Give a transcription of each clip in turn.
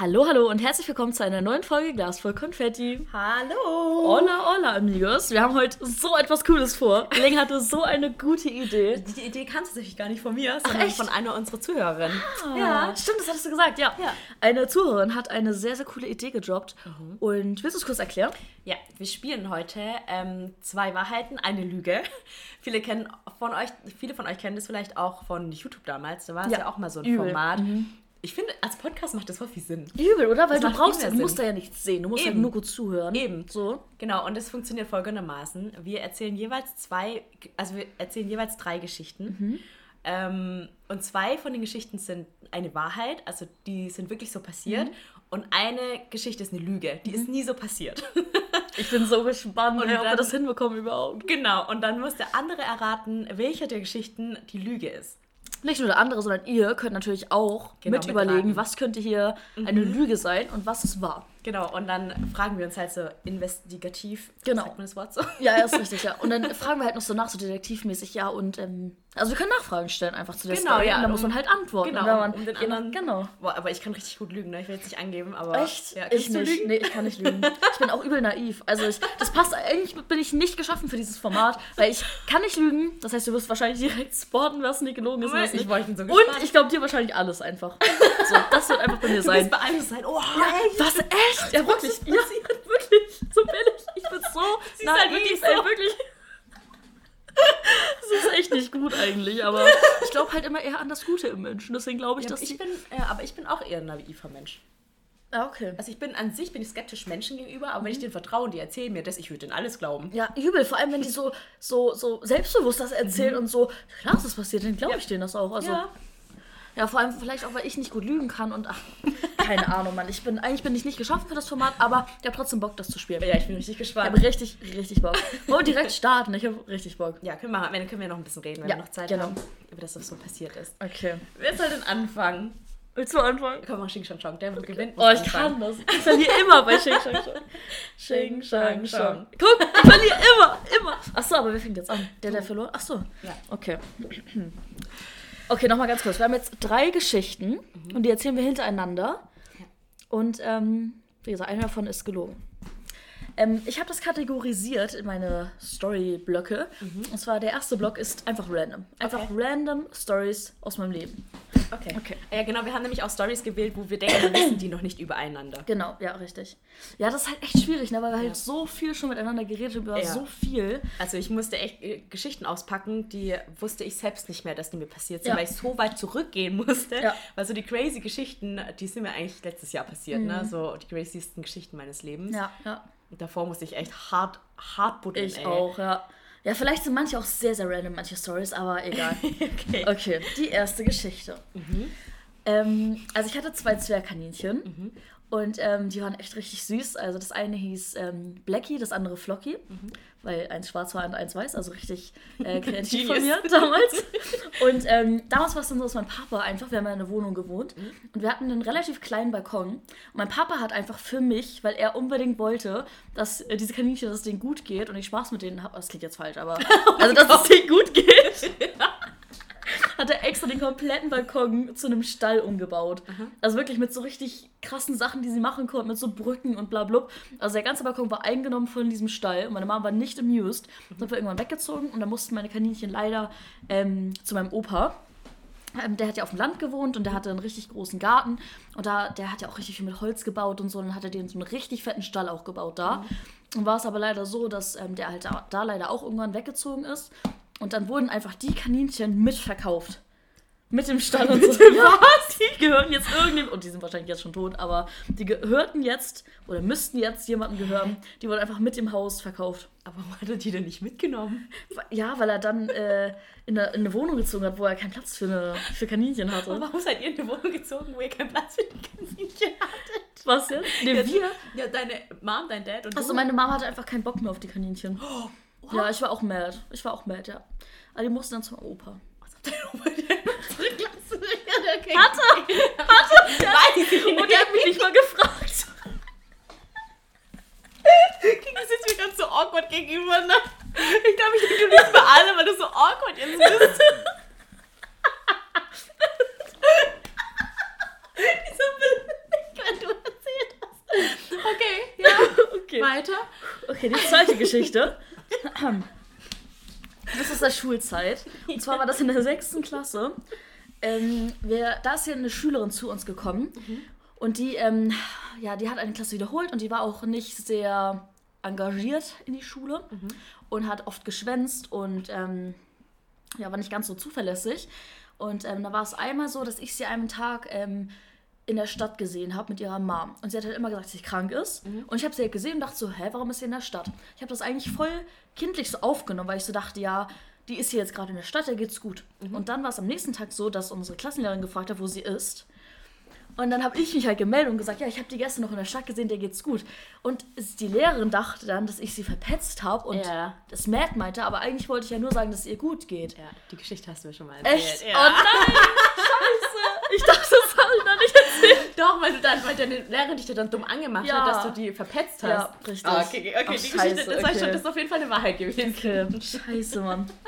Hallo, hallo und herzlich willkommen zu einer neuen Folge Glas voll Konfetti. Hallo! Hola, hola, amigos. Wir haben heute so etwas Cooles vor. Ling hatte so eine gute Idee. Die Idee kam tatsächlich gar nicht von mir, sondern echt? von einer unserer Zuhörerinnen. Ja, stimmt, das hattest du gesagt, ja. Ja. Eine Zuhörerin hat eine sehr, sehr coole Idee gedroppt. Und willst du es kurz erklären? Ja, wir spielen heute ähm, zwei Wahrheiten, eine Lüge. Viele kennen von euch, viele von euch kennen das vielleicht auch von YouTube damals. Da war es ja. Ja, auch mal so ein übel. Format. Ich finde, als Podcast macht das voll viel Sinn. Übel, oder? Weil Das du brauchst, du musst da ja nichts sehen. Du musst halt Eben. nur gut zuhören. Eben. So. Genau, und das funktioniert folgendermaßen. Wir erzählen jeweils zwei, also wir erzählen jeweils drei Geschichten. Ähm, und zwei von den Geschichten sind eine Wahrheit, also die sind wirklich so passiert. Und eine Geschichte ist eine Lüge, die ist nie so passiert. Ich bin so gespannt, Und ob wir das hinbekommen überhaupt. genau, und dann muss der andere erraten, welcher der Geschichten die Lüge ist. Nicht nur der andere, sondern ihr könnt natürlich auch Genau, mit überlegen, was könnte hier eine Lüge sein und was es war. Genau, und dann fragen wir uns halt so investigativ. Genau. Sagt man das Wort so? Ja, ja, ist richtig, ja. Und dann fragen wir halt noch so nach, so detektivmäßig, ja, und, ähm, also wir können Nachfragen stellen einfach zu der Genau, Story. ja, Und dann um- muss man halt antworten. Genau, Und man, um den anderen. Genau. Boah, aber ich kann richtig gut lügen, ne? Ich will jetzt nicht angeben, aber. Echt? Ja, ich nicht. lügen? Nee, ich kann nicht lügen. Ich bin auch übel naiv. Also ich, das passt, eigentlich bin ich nicht geschaffen für dieses Format, weil ich kann nicht lügen. Das heißt, du wirst wahrscheinlich direkt spotten, was nicht gelogen ist und was Ich nicht. war- ich bin so und gespannt. ich glaube dir wahrscheinlich alles einfach. So, das wird einfach bei mir Du sein. wirst beeinflusst sein. Oh, Ja, was, echt? Ja, wirklich. Ja, wirklich. So bin ich. Ich bin so Sie ist halt wirklich ey, so. wirklich. Das ist echt nicht gut eigentlich, aber ich glaube halt immer eher an das Gute im Menschen. Deswegen glaube ich, Ja, dass ich die... bin, äh, aber ich bin auch eher ein naiver Mensch. Ah, okay. Also ich bin an sich bin ich skeptisch Menschen gegenüber, aber wenn ich denen vertraue und die erzählen mir das, ich würde denen alles glauben. Ja, übel. Vor allem, wenn die so, so, so selbstbewusst das erzählen und so, klar, ist das passiert, dann glaube ich denen das auch. Also, ja. Ja. vor allem vielleicht auch, weil ich nicht gut lügen kann und ach, keine Ahnung, Mann. Ich bin, eigentlich bin ich nicht geschaffen für das Format, aber ich habe trotzdem Bock, das zu spielen. ja, ich bin richtig Ich gespannt. habe richtig, richtig Bock. Wollen wir direkt starten? Ich habe richtig Bock. Ja, können wir, dann können wir noch ein bisschen reden, wenn Ja, wir noch Zeit genau. haben, über das, was so passiert ist. Okay. Wer soll denn anfangen? Willst du anfangen? Komm mal, Xing Shang Shang, der gewinnt. Oh, ich kann das. Ich verliere immer bei Xing Shang Shang. Xing Shang Shang. Guck, ich verliere immer, immer. Achso, aber wer fängt jetzt an? Der, der verloren? Achso. Ja. Okay. Okay, nochmal ganz kurz. Wir haben jetzt drei Geschichten und die erzählen wir hintereinander. Und ähm, wie gesagt, eine davon ist gelogen. Ähm, ich habe das kategorisiert in meine Story-Blöcke. Und zwar der erste Block ist einfach random. Einfach Okay. random Stories aus meinem Leben. Okay. Okay. Ja, genau, wir haben nämlich auch Stories gewählt, wo wir denken, wir wissen die noch nicht übereinander. Genau, ja, richtig. Ja, das ist halt echt schwierig, ne? weil wir Ja. halt so viel schon miteinander geredet haben über Ja. so viel. Also ich musste echt äh, Geschichten auspacken, die wusste ich selbst nicht mehr, dass die mir passiert sind, Ja. weil ich so weit zurückgehen musste. Ja. Weil so die crazy Geschichten, die sind mir eigentlich letztes Jahr passiert, ne? So die craziesten Geschichten meines Lebens. Mhm. Ja, ja. Und davor musste ich echt hart, hart buddeln, Ich ey. auch, ja. Ja, vielleicht sind manche auch sehr, sehr random, manche Stories, aber egal. okay. Okay, die erste Geschichte. Ähm, also ich hatte zwei Zwergkaninchen und ähm, die waren echt richtig süß. Also das eine hieß ähm, Blackie, das andere Flocky, weil eins schwarz war und eins weiß, also richtig äh, kreativ von mir damals. Und ähm, damals war es dann so, dass mein Papa einfach, wir haben ja in einer Wohnung gewohnt und wir hatten einen relativ kleinen Balkon. Und mein Papa hat einfach für mich, weil er unbedingt wollte, dass äh, diese Kaninchen, dass es denen gut geht und ich Spaß mit denen habe, das klingt jetzt falsch, aber also dass es denen gut geht hat er extra den kompletten Balkon zu einem Stall umgebaut. Also wirklich mit so richtig krassen Sachen, die sie machen konnten, mit so Brücken und bla bla. Also der ganze Balkon war eingenommen von diesem Stall und meine Mama war nicht amused. Dann sind wir irgendwann weggezogen und dann mussten meine Kaninchen leider ähm, zu meinem Opa. Ähm, der hat ja auf dem Land gewohnt und der hatte einen richtig großen Garten. Und da, der hat ja auch richtig viel mit Holz gebaut und so. Und dann hat er den so einen richtig fetten Stall auch gebaut da. Und war es aber leider so, dass ähm, der halt da, da leider auch irgendwann weggezogen ist. Und dann wurden einfach die Kaninchen mitverkauft. Mit dem Stall und so. Was? Die gehören jetzt irgendjemandem, und die sind wahrscheinlich jetzt schon tot, aber die gehörten jetzt oder müssten jetzt jemandem gehören. Die wurden einfach mit dem Haus verkauft. Aber warum hat er die denn nicht mitgenommen? Ja, weil er dann äh, in, eine, in eine Wohnung gezogen hat, wo er keinen Platz für, eine, für Kaninchen hatte. Aber warum seid ihr in eine Wohnung gezogen, wo ihr keinen Platz für die Kaninchen hattet? Was jetzt? Nee, wir. Ja, deine Mom, dein Dad und du. meine Mama hatte einfach keinen Bock mehr auf die Kaninchen. Oh, Ja, ich war auch mad. Ich war auch mad, ja. Aber die mussten dann zum Opa. Was Hatte, hatte. Weiß ich nicht. Und er hat mich nicht mal gefragt. Das ist mir ganz so awkward gegenüber. Ne? Ich glaube, ich liebst bei allem, weil du so awkward jetzt bist. Okay, ja. Okay. Weiter. Okay, die zweite Geschichte. Das ist der Schulzeit. Und zwar war das in der sechsten Klasse. Ähm, wir, da ist hier eine Schülerin zu uns gekommen. Und die, ähm, ja, die hat eine Klasse wiederholt und die war auch nicht sehr engagiert in die Schule und hat oft geschwänzt und ähm, ja, war nicht ganz so zuverlässig. Und ähm, da war es einmal so, dass ich sie einen Tag ähm, in der Stadt gesehen habe mit ihrer Mom. Und sie hat halt immer gesagt, dass sie krank ist. Und ich habe sie halt gesehen und dachte so, hä, warum ist sie in der Stadt? Ich habe das eigentlich voll kindlich so aufgenommen, weil ich so dachte, ja, die ist hier jetzt gerade in der Stadt, der geht's gut. Und dann war es am nächsten Tag so, dass unsere Klassenlehrerin gefragt hat, wo sie ist. Und dann habe ich mich halt gemeldet und gesagt, ja, ich habe die gestern noch in der Stadt gesehen, der geht's gut. Und die Lehrerin dachte dann, dass ich sie verpetzt habe und Ja. das Matt meinte, aber eigentlich wollte ich ja nur sagen, dass es ihr gut geht. Ja, die Geschichte hast du mir schon mal erzählt. Echt? Ja. Oh nein! Scheiße! Ich dachte, das habe ich. Doch, weil du dann, weil deine Lehrerin dich dann dumm angemacht Ja. hat, dass du die verpetzt hast. Ja, richtig. Ah, okay, okay, Ach, die Geschichte, scheiße, das war okay. schon, das ist auf jeden Fall eine Wahrheit gewesen. Okay. Scheiße, Mann.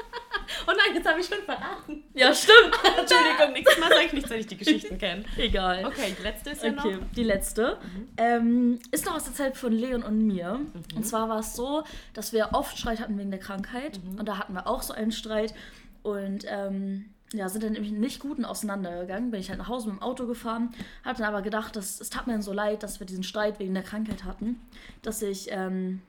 Oh nein, jetzt habe ich schon verraten. Ja, stimmt. Entschuldigung, nächstes Mal sage ich nichts, wenn ich die Geschichten kenne. Egal. Okay, die letzte ist ja Okay, noch. die letzte. Ähm, ist noch aus der Zeit von Leon und mir. Mhm. Und zwar war es so, dass wir oft Streit hatten wegen der Krankheit. Mhm. Und da hatten wir auch so einen Streit. Und ähm, ja, sind dann nämlich nicht guten auseinandergegangen. Bin ich halt nach Hause mit dem Auto gefahren. Hatte dann aber gedacht, dass, es tat mir dann so leid, dass wir diesen Streit wegen der Krankheit hatten. Dass ich ähm,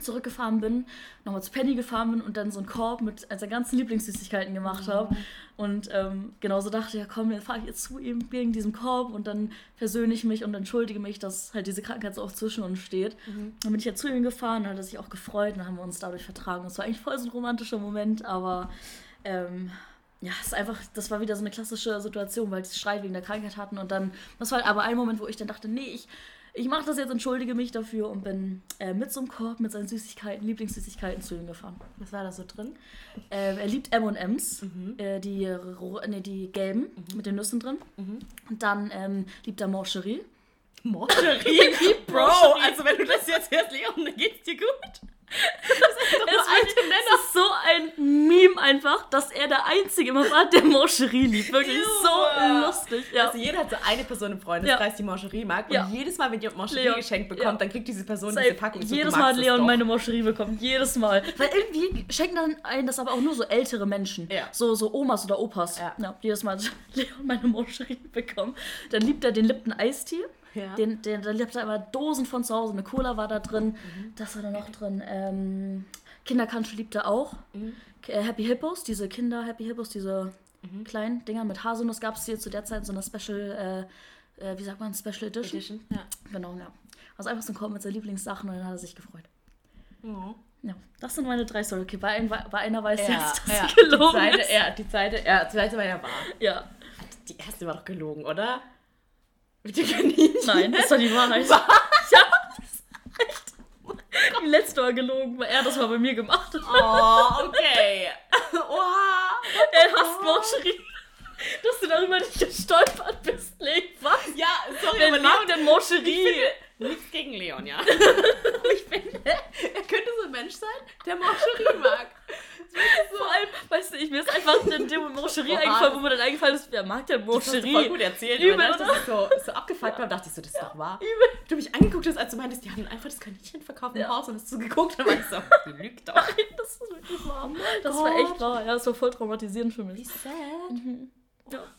zurückgefahren bin, nochmal zu Penny gefahren bin und dann so einen Korb mit seinen ganzen Lieblingssüßigkeiten gemacht habe. Und ähm, genauso dachte ich, ja komm, dann fahre ich jetzt zu ihm wegen diesem Korb und dann versöhne ich mich und entschuldige mich, dass halt diese Krankheit so oft zwischen uns steht. Dann bin ich ja zu ihm gefahren, dann hat er sich auch gefreut und dann haben wir uns dadurch vertragen. Es war eigentlich voll so ein romantischer Moment, aber ähm, ja, es ist einfach, das war wieder so eine klassische Situation, weil sie Streit wegen der Krankheit hatten und dann, das war halt aber ein Moment, wo ich dann dachte, nee, ich, ich mache das jetzt, entschuldige mich dafür und bin äh, mit so einem Korb, mit seinen Süßigkeiten, Lieblingssüßigkeiten zu ihm gefahren. Was war da so drin? Äh, er liebt M&M's, äh, die, nee, die gelben mit den Nüssen drin. Und dann ähm, liebt er Mancherie. Morcherie? Bro, also wenn du das jetzt hörst, Leon, dann geht's dir gut. Das ist alte Es ist so ein Meme einfach, dass er der Einzige immer war, der Mancherie liebt. Wirklich so Ew. lustig. Ja. Also jeder hat so eine Person im Freundeskreis, die Mancherie mag. Und Ja. jedes Mal, wenn jemand Mancherie geschenkt bekommt, Ja. dann kriegt diese Person Safe. diese Packung. So, jedes du Mal hat Leon meine Mancherie bekommen. Jedes Mal. Weil irgendwie schenken dann einen das aber auch nur so ältere Menschen. Ja. So, so Omas oder Opas. Ja. jedes Mal hat Leon meine Mancherie bekommen. Dann liebt er den Lipton Eistee. Ja. Den, den, da liebt er immer Dosen von zu Hause. Eine Cola war da drin. Mhm. Das war da noch drin. Ähm, Kindercountry er auch. Mhm. Äh, Happy Hippos, diese Kinder-Happy Hippos, diese Mhm. kleinen Dinger mit Haselnuss gab es hier zu der Zeit so eine Special, äh, äh, wie sagt man, Special Edition. Edition. Ja. Genau, ja. Also einfach so ein Korb mit seinen Lieblingssachen und dann hat er sich gefreut. Oh. Ja, das sind meine drei Stories. Okay, bei, ein, bei einer weiß Ja, jetzt, dass ja. sie gelogen die zweite, ist. Ja, die zweite, ja, die zweite war ja wahr. Ja. Die erste war doch gelogen, oder? Mit den Kaninchen. Nein, das war die Wahrheit. Was? Ja, echt. Die letzte war gelogen, weil er das mal bei mir gemacht hat. Oh, okay. Oha. Er hasst Mancherie. Dass du darüber nicht gestolpert bist, Lee. Was? Ja, sorry, Wer aber mag denn Mancherie? Nichts gegen Leon, ja. Ich finde, er könnte so ein Mensch sein, der Mancherie mag. Das so Vor allem, weißt du, ich, mir ist einfach in dem Mancherie eingefallen, wo mir dann eingefallen ist, wer mag denn Das du voll Mancherie? gut erzählt. Übel, Übel, oder? ich so, so abgefuckt habe, dachte ich so, das ist doch wahr. Du mich angeguckt hast, als du meintest, die haben einfach das Kaninchen verkauft im Ja. Haus und hast du geguckt und meinst so, die lügt doch. Das ist wirklich wahr. Das war Gott. echt wahr. Ja, das war voll traumatisierend für mich. sad. Ja.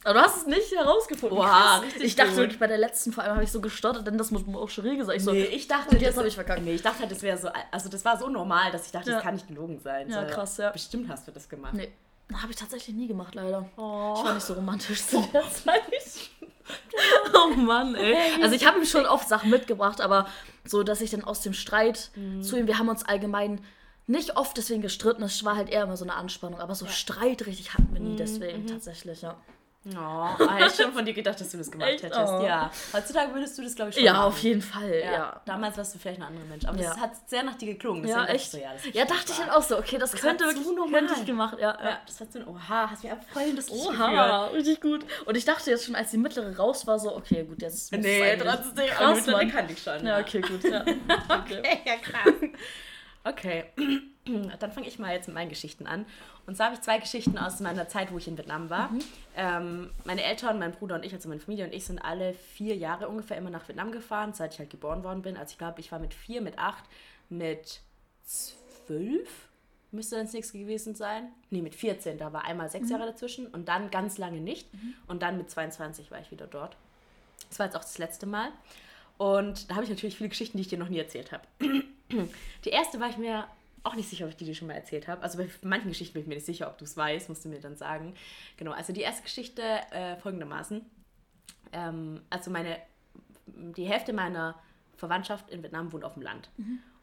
Aber du hast es nicht herausgefunden. Wow, richtig Ich dachte gut. wirklich, bei der letzten vor allem habe ich so gestottert, denn das muss Mancherie gesagt. Ich so, Nee, ich dachte, Und jetzt das- hab ich verkackt. Nee, ich dachte, das wäre so, also das war so normal, dass ich dachte, Ja. das kann nicht gelogen sein. Ja, so, krass, ja. Bestimmt hast du das gemacht. nee, habe ich tatsächlich nie gemacht, leider. Oh. Ich war nicht so romantisch zu der Zeit. oh Mann, ey. Also ich habe ihm schon oft Sachen mitgebracht, aber so, dass ich dann aus dem Streit Mhm. zu ihm, wir haben uns allgemein nicht oft deswegen gestritten, es war halt eher immer so eine Anspannung, aber so Streit richtig hatten wir nie Mhm, deswegen tatsächlich, ja. Oh, hätte ich schon von dir gedacht, dass du das gemacht Echt? hättest. Oh. Ja. Heutzutage würdest du das, glaube ich, schon Ja, machen. auf jeden Fall, ja. Ja. Damals warst du vielleicht ein anderer Mensch. Aber Ja. das hat sehr nach dir geklungen. Ja, deswegen echt. So, ja, ist ja, dachte ich wahr. halt auch so, okay, das, Das könnte wirklich, normal. könnte ich gemacht, ja. Ja, das war so ein Oha, hast mir in das. Oha, richtig gut. Und ich dachte jetzt schon, als die mittlere raus war, so, okay, gut, jetzt muss es Nee, trotzdem. Krass, Mann. kann ich schon. Ja, okay, gut. Ja. Okay. Okay, ja krass. Okay, dann fange ich mal jetzt mit meinen Geschichten an. Und zwar habe ich zwei Geschichten aus meiner Zeit, wo ich in Vietnam war. Ähm, meine Eltern, mein Bruder und ich, also meine Familie und ich, sind alle vier Jahre ungefähr immer nach Vietnam gefahren, seit ich halt geboren worden bin. Also ich glaube, ich war mit vier, mit acht, mit zwölf müsste dann das nächste gewesen sein. Nee, mit 14, da war einmal sechs Jahre dazwischen und dann ganz lange nicht. Und dann mit 22 war ich wieder dort. Das war jetzt auch das letzte Mal. Und da habe ich natürlich viele Geschichten, die ich dir noch nie erzählt habe. Die erste war ich mir auch nicht sicher, ob ich die dir schon mal erzählt habe. Also bei manchen Geschichten bin ich mir nicht sicher, ob du es weißt, musst du mir dann sagen. Genau, also die erste Geschichte äh, folgendermaßen. Ähm, also meine, die Hälfte meiner Verwandtschaft in Vietnam wohnt auf dem Land.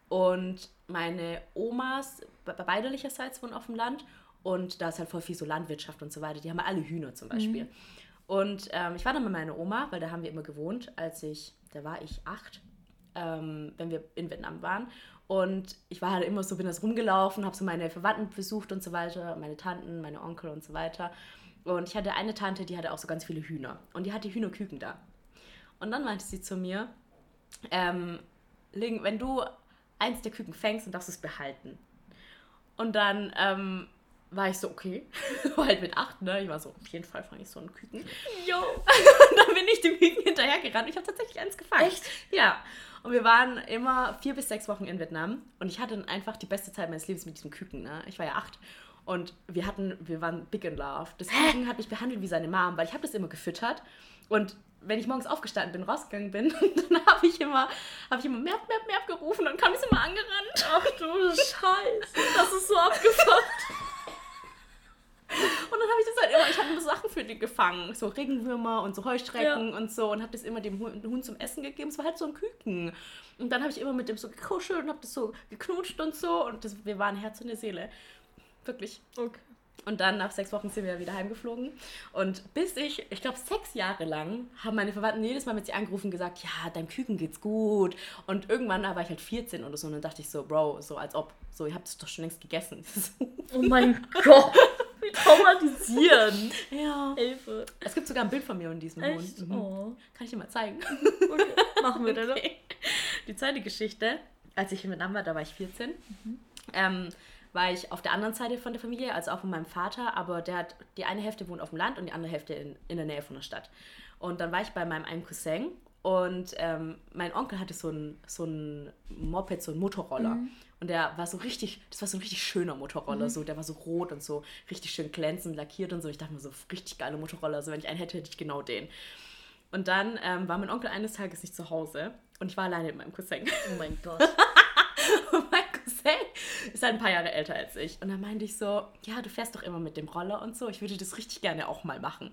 Und meine Omas, be- beiderlicherseits wohnen auf dem Land. Und da ist halt voll viel so Landwirtschaft und so weiter. Die haben alle Hühner zum Beispiel. Und ähm, ich war dann mit meiner Oma, weil da haben wir immer gewohnt, als ich, da war ich acht, ähm, wenn wir in Vietnam waren. Und ich war halt immer so, bin das rumgelaufen, habe so meine Verwandten besucht und so weiter, meine Tanten, meine Onkel und so weiter. Und ich hatte eine Tante, die hatte auch so ganz viele Hühner. Und die hatte Hühnerküken da. Und dann meinte sie zu mir, ähm, Ling, wenn du eins der Küken fängst, dann darfst du es behalten. Und dann ähm, war ich so, okay, war halt mit acht, ne? Ich war so, auf jeden Fall fange ich so einen Küken. Jo. Und dann bin ich dem Küken hinterhergerannt. Ich habe tatsächlich eins gefangen. Echt? Ja. Und wir waren immer vier bis sechs Wochen in Vietnam. Und ich hatte dann einfach die beste Zeit meines Lebens mit diesem Küken. Ne? Ich war ja acht. Und wir hatten, wir waren big in love. Das Küken hat mich behandelt wie seine Mom, weil ich habe das immer gefüttert. Und wenn ich morgens aufgestanden bin, rausgegangen bin, dann habe ich immer, habe ich immer merp, merp, merp gerufen und kam es immer angerannt. Ach du Scheiße. Das ist so abgefuckt. Und dann habe ich das halt immer, ich habe immer Sachen für die gefangen, so Regenwürmer und so Heuschrecken Ja. und so und habe das immer dem Hund, zum Essen gegeben. Es war halt so ein Küken. Und dann habe ich immer mit dem so gekuschelt und habe das so geknutscht und so und das, wir waren Herz und eine Seele. Wirklich. Okay. Und dann nach sechs Wochen sind wir wieder heimgeflogen. Und bis ich, ich glaube, sechs Jahre lang haben meine Verwandten jedes Mal mit sie angerufen und gesagt, ja, deinem Küken geht's gut. Und irgendwann da war ich halt 14 oder so und dann dachte ich so, Bro, so als ob, so, ihr habt es doch schon längst gegessen. Oh mein Gott. Wie traumatisierend. ja. Hilfe. Es gibt sogar ein Bild von mir und diesem Echt? Hund. Mhm. Oh. Kann ich dir mal zeigen. Okay. Machen wir dann. Okay. Die zweite Geschichte, als ich in Vietnam war, da war ich 14, ähm, war ich auf der anderen Seite von der Familie, also auch von meinem Vater, aber der hat, die eine Hälfte wohnt auf dem Land und die andere Hälfte in, in der Nähe von der Stadt. Und dann war ich bei meinem einen Cousin und ähm, mein Onkel hatte so ein, so ein Moped, so ein Motorroller. Und der war so richtig, das war so ein richtig schöner Motorroller, so, der war so rot und so richtig schön glänzend lackiert und so. Ich dachte mir so, richtig geile Motorroller, also wenn ich einen hätte, hätte ich genau den. Und dann ähm, war mein Onkel eines Tages nicht zu Hause und ich war alleine mit meinem Cousin. Oh mein Gott. Und mein Cousin ist halt ein paar Jahre älter als ich. Und dann meinte ich so, ja, du fährst doch immer mit dem Roller und so, ich würde das richtig gerne auch mal machen.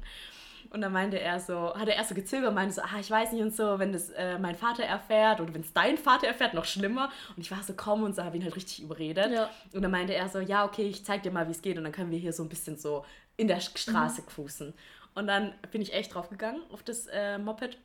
Und dann meinte er so, hat er erst so gezögert und meinte so, ah, ich weiß nicht und so, wenn das äh, mein Vater erfährt oder wenn es dein Vater erfährt, noch schlimmer. Und ich war so, komm und so, habe ihn halt richtig überredet. Ja. Und dann meinte er so, ja, okay, ich zeig dir mal, wie es geht und dann können wir hier so ein bisschen so in der Straße cruisen. Und dann bin ich echt drauf gegangen auf das äh, Moped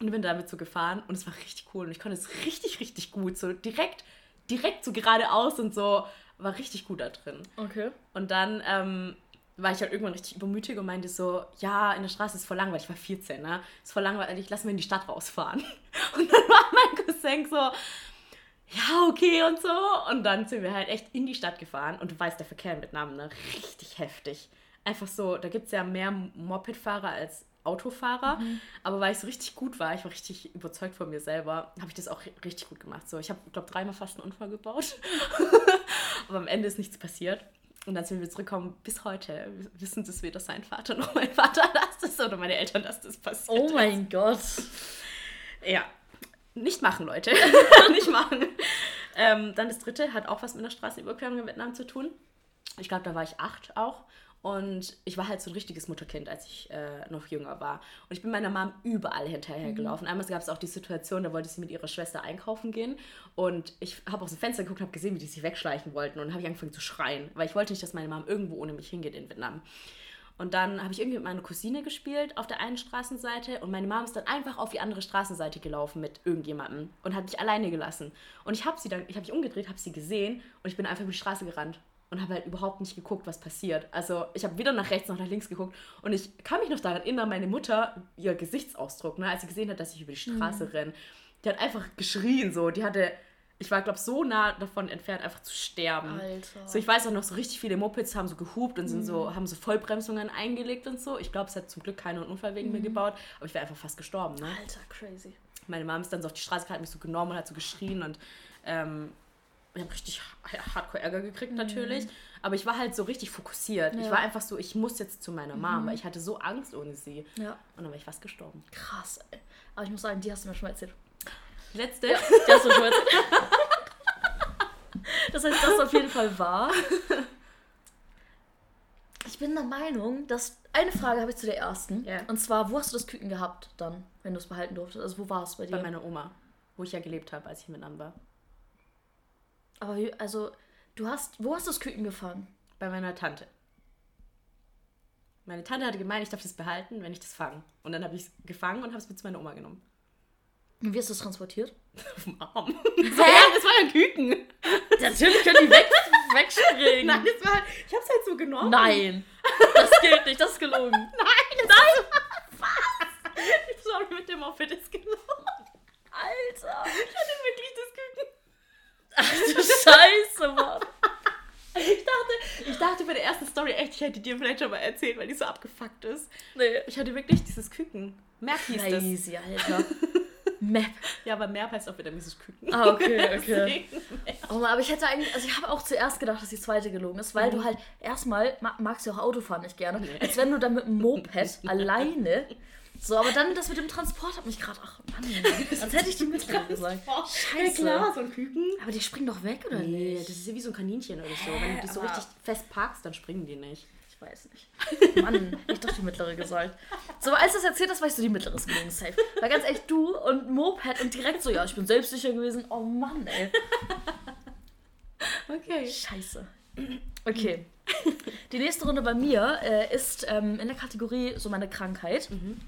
und bin damit so gefahren und es war richtig cool und ich konnte es richtig, richtig gut, so direkt, direkt so geradeaus und so, war richtig gut da drin. Okay. Und dann ähm, war ich halt irgendwann richtig übermütig und meinte so, ja, in der Straße ist voll langweilig, ich war 14, ne? Ist voll langweilig, lass mir in die Stadt rausfahren. Und dann war mein Cousin so, ja, okay und so. Und dann sind wir halt echt in die Stadt gefahren und du weißt, der Verkehr in Vietnam, ne? Richtig heftig. Einfach so, da gibt es ja mehr Mopedfahrer als Autofahrer. Aber weil ich so richtig gut war, ich war richtig überzeugt von mir selber, habe ich das auch richtig gut gemacht. So, ich habe, glaube dreimal fast einen Unfall gebaut. Aber am Ende ist nichts passiert. Und dann sind wir zurückgekommen, bis heute wissen das weder sein Vater noch mein Vater, dass das oder meine Eltern, dass das passiert. Oh mein Gott. Ja. Nicht machen, Leute. nicht machen. Ähm, dann das dritte hat auch was mit der Straßenüberquerung in Vietnam zu tun. Ich glaube, da war ich acht auch. Und ich war halt so ein richtiges Mutterkind, als ich äh, noch jünger war. Und ich bin meiner Mom überall hinterhergelaufen. Einmal gab es auch die Situation, da wollte sie mit ihrer Schwester einkaufen gehen. Und ich habe aus dem Fenster geguckt und habe gesehen, wie die sich wegschleichen wollten. Und habe ich angefangen zu schreien, weil ich wollte nicht, dass meine Mom irgendwo ohne mich hingeht in Vietnam. Und dann habe ich irgendwie mit meiner Cousine gespielt auf der einen Straßenseite und meine Mom ist dann einfach auf die andere Straßenseite gelaufen mit irgendjemandem und hat mich alleine gelassen. Und ich habe sie dann, ich habe mich umgedreht, habe sie gesehen und ich bin einfach über die Straße gerannt und habe halt überhaupt nicht geguckt, was passiert. Also ich habe weder nach rechts noch nach links geguckt und ich kann mich noch daran erinnern, meine Mutter, ihr Gesichtsausdruck, ne, als sie gesehen hat, dass ich über die Straße mhm. renne, die hat einfach geschrien so, die hatte ich war, glaube ich, so nah davon entfernt, einfach zu sterben. Alter. So, ich weiß auch noch, so richtig viele Mopeds haben so gehupt und sind mhm. so, haben so Vollbremsungen eingelegt und so. Ich glaube, es hat zum Glück keinen Unfall wegen mhm. mir gebaut, aber ich wäre einfach fast gestorben. Ne? Alter, crazy. Meine Mom ist dann so auf die Straße hat mich so genommen und hat so geschrien und ähm, ich habe richtig hardcore Ärger gekriegt natürlich. Mhm. Aber ich war halt so richtig fokussiert. Ja. Ich war einfach so, ich muss jetzt zu meiner Mom, mhm. weil ich hatte so Angst ohne sie. Ja. Und dann war ich fast gestorben. Krass, ey. Aber ich muss sagen, die hast du mir schon mal erzählt. Letzte? Ja, die hast du schon mal erzählt. Das heißt, das auf jeden Fall wahr. Ich bin der Meinung, dass. Eine Frage habe ich zu der ersten. Yeah. Und zwar, wo hast du das Küken gehabt dann, wenn du es behalten durftest? Also, wo war es bei dir? Bei meiner Oma, wo ich ja gelebt habe, als ich mit war. Aber wie, also, du hast. Wo hast du das Küken gefangen? Bei meiner Tante. Meine Tante hatte gemeint, ich darf das behalten, wenn ich das fange. Und dann habe ich es gefangen und habe es mit zu meiner Oma genommen. Und wie hast du es transportiert? Auf dem Arm. Hä? das war ja ein Küken. Natürlich können die weg, wegspringen. Nein, das war halt, ich hab's halt so genommen. Nein, das gilt nicht, das ist gelogen. Nein, Nein. Was? Sorry, mit dem Moped ist gelogen. Alter. Ich hatte wirklich das Küken. Ach du Scheiße, Mann. Ich dachte, ich dachte bei der ersten Story echt, ich hätte dir vielleicht schon mal erzählt, weil die so abgefuckt ist. Nee. Ich hatte wirklich dieses Küken. Merk hieß Crazy, das. Alter. Map. Ja, aber Map heißt auch wieder dieses Küken. Ah, okay, okay. oh, aber ich hätte eigentlich, also ich habe auch zuerst gedacht, dass die zweite gelogen ist, weil mhm. du halt erstmal magst du auch Autofahren nicht gerne, nee. als wenn du dann mit einem Moped alleine so, aber dann das mit dem Transport hat mich gerade, ach Mann, als hätte ich die mittlere gesagt. Scheiße. Ja klar, so ein Küken. Aber die springen doch weg, oder nee, das ist ja wie so ein Kaninchen oder so. Wenn du die so richtig fest parkst, dann springen die nicht weiß nicht. Mann, ich doch die mittlere gesagt. So, als du das erzählt hast, war ich so die mittlere gelungen, safe. Weil ganz echt du und Moped und direkt so, ja, ich bin selbstsicher gewesen. Oh Mann, ey. Okay. Scheiße. Okay. Die nächste Runde bei mir äh, ist ähm, in der Kategorie so meine Krankheit. Mhm.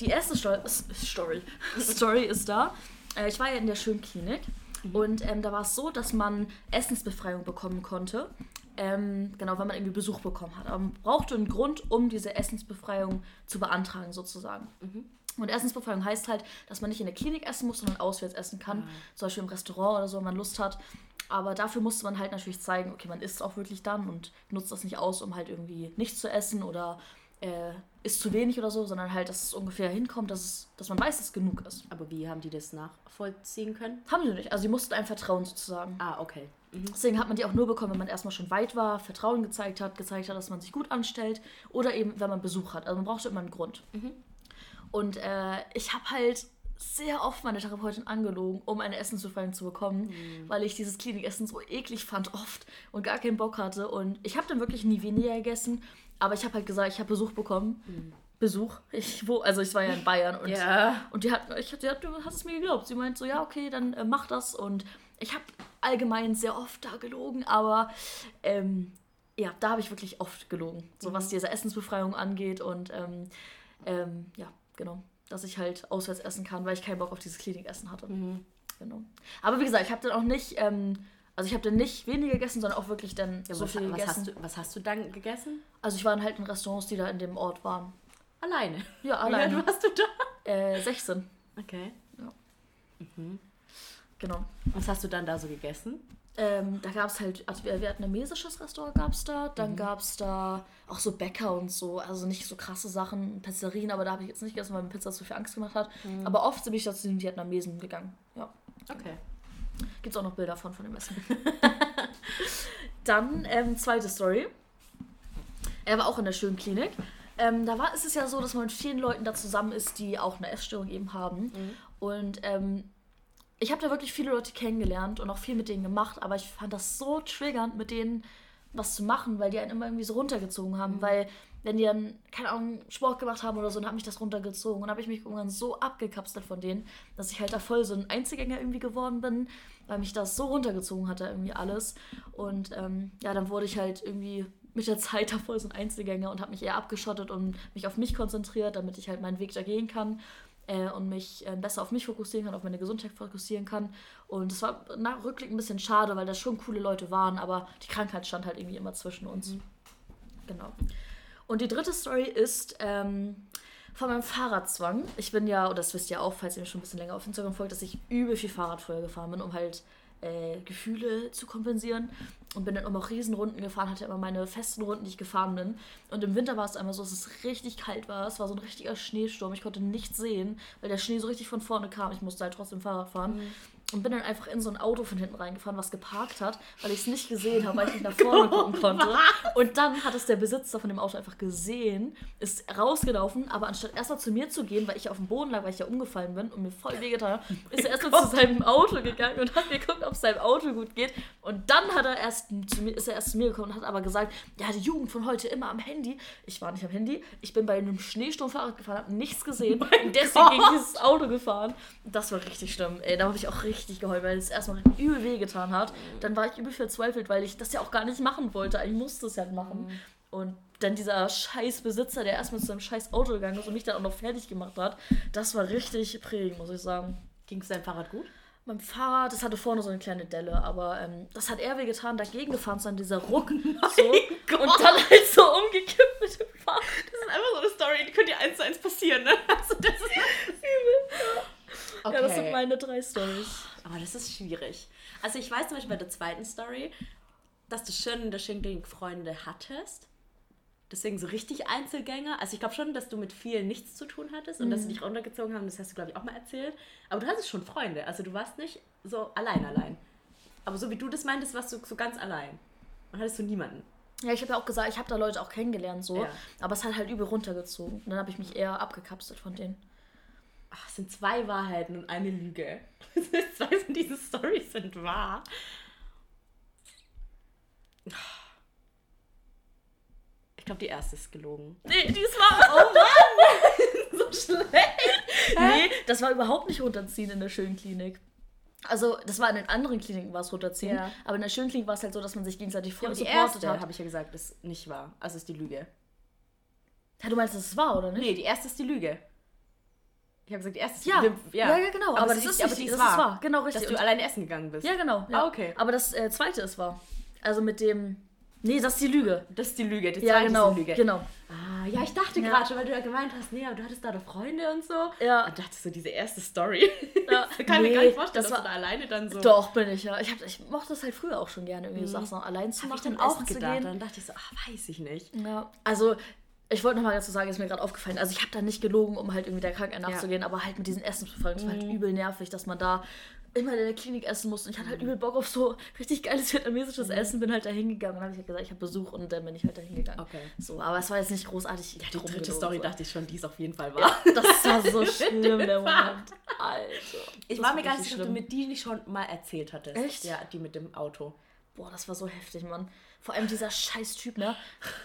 Die erste Sto Story, Story ist da. Äh, ich war ja in der Schönklinik mhm. und ähm, da war es so, dass man Essensbefreiung bekommen konnte. Ähm, genau, wenn man irgendwie Besuch bekommen hat. Aber man brauchte einen Grund, um diese Essensbefreiung zu beantragen, sozusagen. Mhm. Und Essensbefreiung heißt halt, dass man nicht in der Klinik essen muss, sondern auswärts essen kann. Mhm. Zum Beispiel im Restaurant oder so, wenn man Lust hat. Aber dafür musste man halt natürlich zeigen, okay, man isst auch wirklich dann und nutzt das nicht aus, um halt irgendwie nichts zu essen oder äh, ist zu wenig oder so, sondern halt, dass es ungefähr hinkommt, dass, es, dass man weiß, dass es genug ist. Aber wie haben die das nachvollziehen können? Haben sie nicht. Also, sie mussten einem vertrauen sozusagen. Ah, okay. Mhm. Deswegen hat man die auch nur bekommen, wenn man erstmal schon weit war, Vertrauen gezeigt hat, gezeigt hat, dass man sich gut anstellt oder eben, wenn man Besuch hat. Also, man braucht immer einen Grund. Mhm. Und äh, ich habe halt sehr oft meine Therapeutin angelogen, um eine Essensbefreiung zu bekommen, mhm. weil ich dieses Klinikessen so eklig fand oft und gar keinen Bock hatte. Und ich habe dann wirklich nie weniger gegessen aber ich habe halt gesagt, ich habe Besuch bekommen. Mhm. Besuch. Ich, wo, also ich war ja in Bayern und, ja. und die hat, ich, die hat, du hast es mir geglaubt. Sie meint so, ja, okay, dann äh, mach das. Und ich habe allgemein sehr oft da gelogen, aber ähm, ja, da habe ich wirklich oft gelogen. So mhm. was diese Essensbefreiung angeht und ähm, ähm, ja, genau. Dass ich halt auswärts essen kann, weil ich keinen Bock auf dieses Klinikessen hatte. Mhm. Genau. Aber wie gesagt, ich habe dann auch nicht ähm, also ich habe dann nicht weniger gegessen, sondern auch wirklich dann ja, so was, viel was Hast du, was hast du dann gegessen? Also ich war halt in Restaurants, die da in dem Ort waren. Alleine? Ja, alleine. Wie alt warst du da? Äh, 16. Okay. Ja. Mhm. Genau. Was hast du dann da so gegessen? Ähm, da gab es halt, also wir, wir, hatten ein mesisches Restaurant gab es da, dann mhm. gab es da auch so Bäcker und so, also nicht so krasse Sachen, Pizzerien, aber da habe ich jetzt nicht gegessen, weil mir Pizza zu viel Angst gemacht hat. Mhm. Aber oft bin ich da zu den Vietnamesen gegangen, ja. Okay. Gibt es auch noch Bilder von, von dem Essen. Dann, ähm, zweite Story. Er war auch in der schönen Klinik. Ähm, da war, ist es ja so, dass man mit vielen Leuten da zusammen ist, die auch eine Essstörung eben haben. Mhm. Und ähm, ich habe da wirklich viele Leute kennengelernt und auch viel mit denen gemacht, aber ich fand das so triggernd, mit denen was zu machen, weil die einen immer irgendwie so runtergezogen haben, mhm. weil wenn die dann, keine Ahnung, Sport gemacht haben oder so, dann hat mich das runtergezogen. Und habe ich mich irgendwann so abgekapselt von denen, dass ich halt da voll so ein Einzelgänger irgendwie geworden bin, weil mich das so runtergezogen hatte irgendwie alles. Und ähm, ja, dann wurde ich halt irgendwie mit der Zeit davor so ein Einzelgänger und habe mich eher abgeschottet und mich auf mich konzentriert, damit ich halt meinen Weg da gehen kann äh, und mich äh, besser auf mich fokussieren kann, auf meine Gesundheit fokussieren kann. Und es war nach Rückblick ein bisschen schade, weil da schon coole Leute waren, aber die Krankheit stand halt irgendwie immer zwischen uns. Mhm. Genau. Und die dritte Story ist ähm, von meinem Fahrradzwang. Ich bin ja, oder das wisst ihr auch, falls ihr mir schon ein bisschen länger auf Instagram folgt, dass ich übel viel Fahrrad früher gefahren bin, um halt äh, Gefühle zu kompensieren. Und bin dann immer Riesenrunden gefahren, hatte immer meine festen Runden, die ich gefahren bin. Und im Winter war es einmal so, dass es richtig kalt war. Es war so ein richtiger Schneesturm. Ich konnte nichts sehen, weil der Schnee so richtig von vorne kam. Ich musste halt trotzdem Fahrrad fahren. Mhm und bin dann einfach in so ein Auto von hinten reingefahren, was geparkt hat, weil ich es nicht gesehen habe, weil ich nicht nach vorne gucken konnte. Und dann hat es der Besitzer von dem Auto einfach gesehen, ist rausgelaufen, aber anstatt erstmal zu mir zu gehen, weil ich auf dem Boden lag, weil ich ja umgefallen bin und mir voll wehgetan habe, ist er erstmal zu seinem Auto gegangen und hat mir geguckt, ob es seinem Auto gut geht. Und dann hat er erst zu mir, ist er erst zu mir gekommen und hat aber gesagt, ja, die Jugend von heute immer am Handy. Ich war nicht am Handy, ich bin bei einem Schneesturm Fahrrad gefahren, habe nichts gesehen oh und deswegen gegen dieses Auto gefahren. Das war richtig schlimm. Ey, da habe ich auch richtig richtig geheult, weil es erstmal übel wehgetan hat. Dann war ich übel verzweifelt, weil ich das ja auch gar nicht machen wollte. Ich musste es ja machen. Mhm. Und dann dieser scheiß Besitzer, der erstmal zu seinem scheiß Auto gegangen ist und mich dann auch noch fertig gemacht hat, das war richtig prägend, muss ich sagen. Ging es deinem Fahrrad gut? Mein Fahrrad, das hatte vorne so eine kleine Delle, aber ähm, das hat er wehgetan, dagegen gefahren ist dann dieser Ruck. so, und dann halt so umgekippt mit dem Fahrrad. Das ist einfach so eine Story, die könnte dir eins zu eins passieren, ne? Also das ist übel. Ja. Okay. ja, das sind meine drei Stories. Aber das ist schwierig. Also ich weiß zum Beispiel bei der zweiten Story, dass du schon in der Schinking Freunde hattest. Deswegen so richtig Einzelgänger. Also ich glaube schon, dass du mit vielen nichts zu tun hattest und mhm. dass sie mhm. dich runtergezogen haben. Das hast du, glaube ich, auch mal erzählt. Aber du hattest schon Freunde. Also du warst nicht so allein allein. Aber so wie du das meintest, warst du so ganz allein. Und hattest du niemanden. Ja, ich habe ja auch gesagt, ich habe da Leute auch kennengelernt so. Ja. Aber es hat halt übel runtergezogen. Und dann habe ich mich eher abgekapselt von denen. Ach, es sind zwei Wahrheiten und eine Lüge. zwei von diesen Stories sind wahr. Ich glaube, die erste ist gelogen. Nee, die ist wahr. Oh Mann! so schlecht. Nee, das war überhaupt nicht runterziehen in der schönen Klinik. Also, das war in den anderen Kliniken war es runterziehen, ja. aber in der schönen Klinik war es halt so, dass man sich gegenseitig voll ja, supportet erste, hat. habe ich ja gesagt, ist nicht wahr. Also ist die Lüge. Ja, du meinst, das ist wahr, oder nicht? Nee, die erste ist die Lüge. Ich habe gesagt, erstes ja. ja. ja, ja, genau. Aber, aber das, ist, aber die ist wahr. wahr. Genau, richtig. Dass du alleine essen gegangen bist. Ja, genau. Ja. Ah, okay. Aber das äh, zweite ist wahr. Also mit dem. Nee, das ist die Lüge. Das ist die Lüge. Die ja, genau. Ist die Lüge. Genau. Ah, ja, ich dachte ja. gerade schon, weil du ja gemeint hast, nee, aber du hattest da doch Freunde und so. Ja. Und dachte so, diese erste Story. Ja. ich kann nee, mir gar nicht vorstellen, das dass war, du da alleine dann so. Doch, bin ich ja. Ich, hab, ich mochte das halt früher auch schon gerne, irgendwie mhm. Sachen allein zu hab machen. Ich dann auch gedacht. Dann dachte ich so, ach, weiß ich nicht. Ja. Also, ich wollte nochmal dazu sagen, ist mir gerade aufgefallen. Also ich habe da nicht gelogen, um halt irgendwie der Krankheit nachzugehen, ja. aber halt mit diesen Essensverfolgen. Es war halt mhm. übel nervig, dass man da immer in der Klinik essen musste. Und ich hatte halt mhm. übel Bock auf so richtig geiles vietnamesisches mhm. Essen, bin halt da hingegangen und habe ich halt gesagt, ich habe Besuch und dann bin ich halt da hingegangen. Okay. So, aber es war jetzt nicht großartig. Ja, die dritte Story so. dachte ich schon, die ist auf jeden Fall wahr. Ja, das war so schlimm, der Moment. Alter. Ich war mir gar nicht sicher, ob du mit die nicht schon mal erzählt hattest. Echt? Ja, die mit dem Auto. Boah, das war so heftig, Mann. Vor allem dieser scheiß Typ, ne?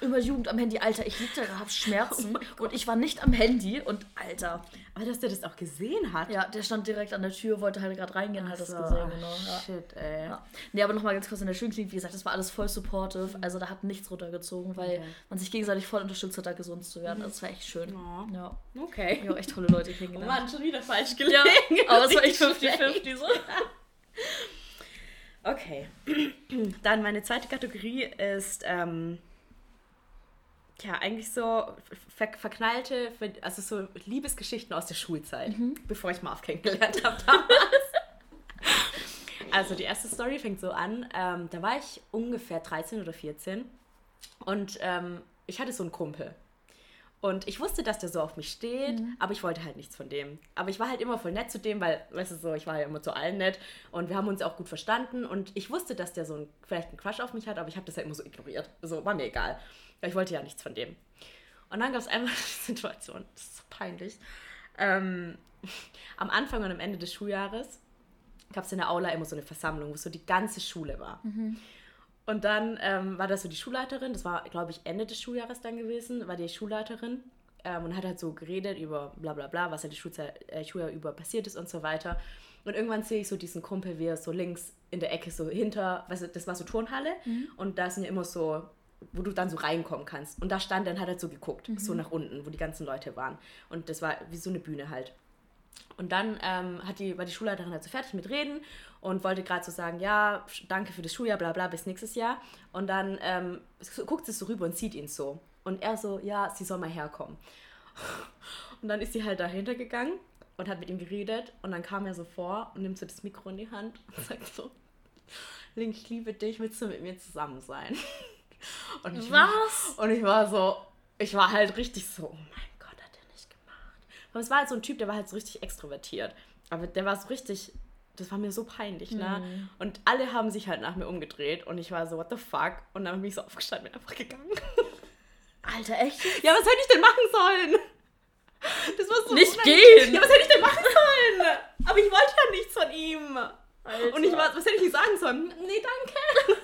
Immer Jugend am Handy. Alter, ich lieg da, hab Schmerzen oh und ich war nicht am Handy und Alter. Aber dass der das auch gesehen hat? Ja, der stand direkt an der Tür, wollte halt gerade reingehen, Ach hat das gesehen, genau. Ja. Shit, ey. Ja. Nee, aber nochmal ganz kurz in der Schönklinik, wie gesagt, das war alles voll supportive. Mhm. Also da hat nichts runtergezogen, weil okay. man sich gegenseitig voll unterstützt hat, da gesund zu werden. Mhm. Das war echt schön. Oh. Ja. Okay. Ja, echt tolle Leute kennengelernt. Oh Mann, schon wieder falsch gelegen. Ja, aber es war echt 50-50 so. Okay. Dann meine zweite Kategorie ist ähm, ja eigentlich so ver verknallte, also so Liebesgeschichten aus der Schulzeit, mhm. bevor ich Marv kennengelernt habe damals. also die erste Story fängt so an. Ähm, da war ich ungefähr 13 oder 14 und ähm, ich hatte so einen Kumpel. Und ich wusste, dass der so auf mich steht, mhm. aber ich wollte halt nichts von dem. Aber ich war halt immer voll nett zu dem, weil, weißt du so, ich war ja immer zu allen nett und wir haben uns auch gut verstanden und ich wusste, dass der so ein, vielleicht einen Crush auf mich hat, aber ich habe das halt immer so ignoriert. So, war mir egal. Weil ich wollte ja nichts von dem. Und dann gab es einmal eine Situation, das ist so peinlich. Ähm, am Anfang und am Ende des Schuljahres gab es in der Aula immer so eine Versammlung, wo so die ganze Schule war. Mhm. Und dann ähm, war das so die Schulleiterin, das war, glaube ich, Ende des Schuljahres dann gewesen, war die Schulleiterin ähm, und hat halt so geredet über bla bla bla, was ja halt die Schulzeit, äh, Schuljahr über passiert ist und so weiter. Und irgendwann sehe ich so diesen Kumpel, wie er so links in der Ecke so hinter, weißt du, das war so Turnhalle mhm. und da sind ja immer so wo du dann so reinkommen kannst. Und da stand, dann hat er so geguckt, so nach unten, wo die ganzen Leute waren. Und das war wie so eine Bühne halt. Und dann ähm, hat die, war die Schulleiterin halt so fertig mit Reden und wollte gerade so sagen, ja, danke für das Schuljahr, bla bla, bis nächstes Jahr. Und dann ähm, guckt sie so rüber und sieht ihn so. Und er so, ja, sie soll mal herkommen. Und dann ist sie halt dahinter gegangen und hat mit ihm geredet. Und dann kam er so vor und nimmt so das Mikro in die Hand und sagt so, Link, ich liebe dich, willst du mit mir zusammen sein? Und ich Was? War, und ich war so, ich war halt richtig so, oh mein Gott, hat er nicht gemacht. Aber es war halt so ein Typ, der war halt so richtig extrovertiert. Aber der war so richtig, das war mir so peinlich, ne? Mhm. Und alle haben sich halt nach mir umgedreht und ich war so, what the fuck? Und dann bin ich so aufgestanden und bin einfach gegangen. Alter, echt? Ja, was hätte ich denn machen sollen? Das war so Nicht unangenehm. gehen. Ja, was hätte ich denn machen sollen? Aber ich wollte ja nichts von ihm. Alter. Und ich war, was hätte ich sagen sollen? Nee, danke.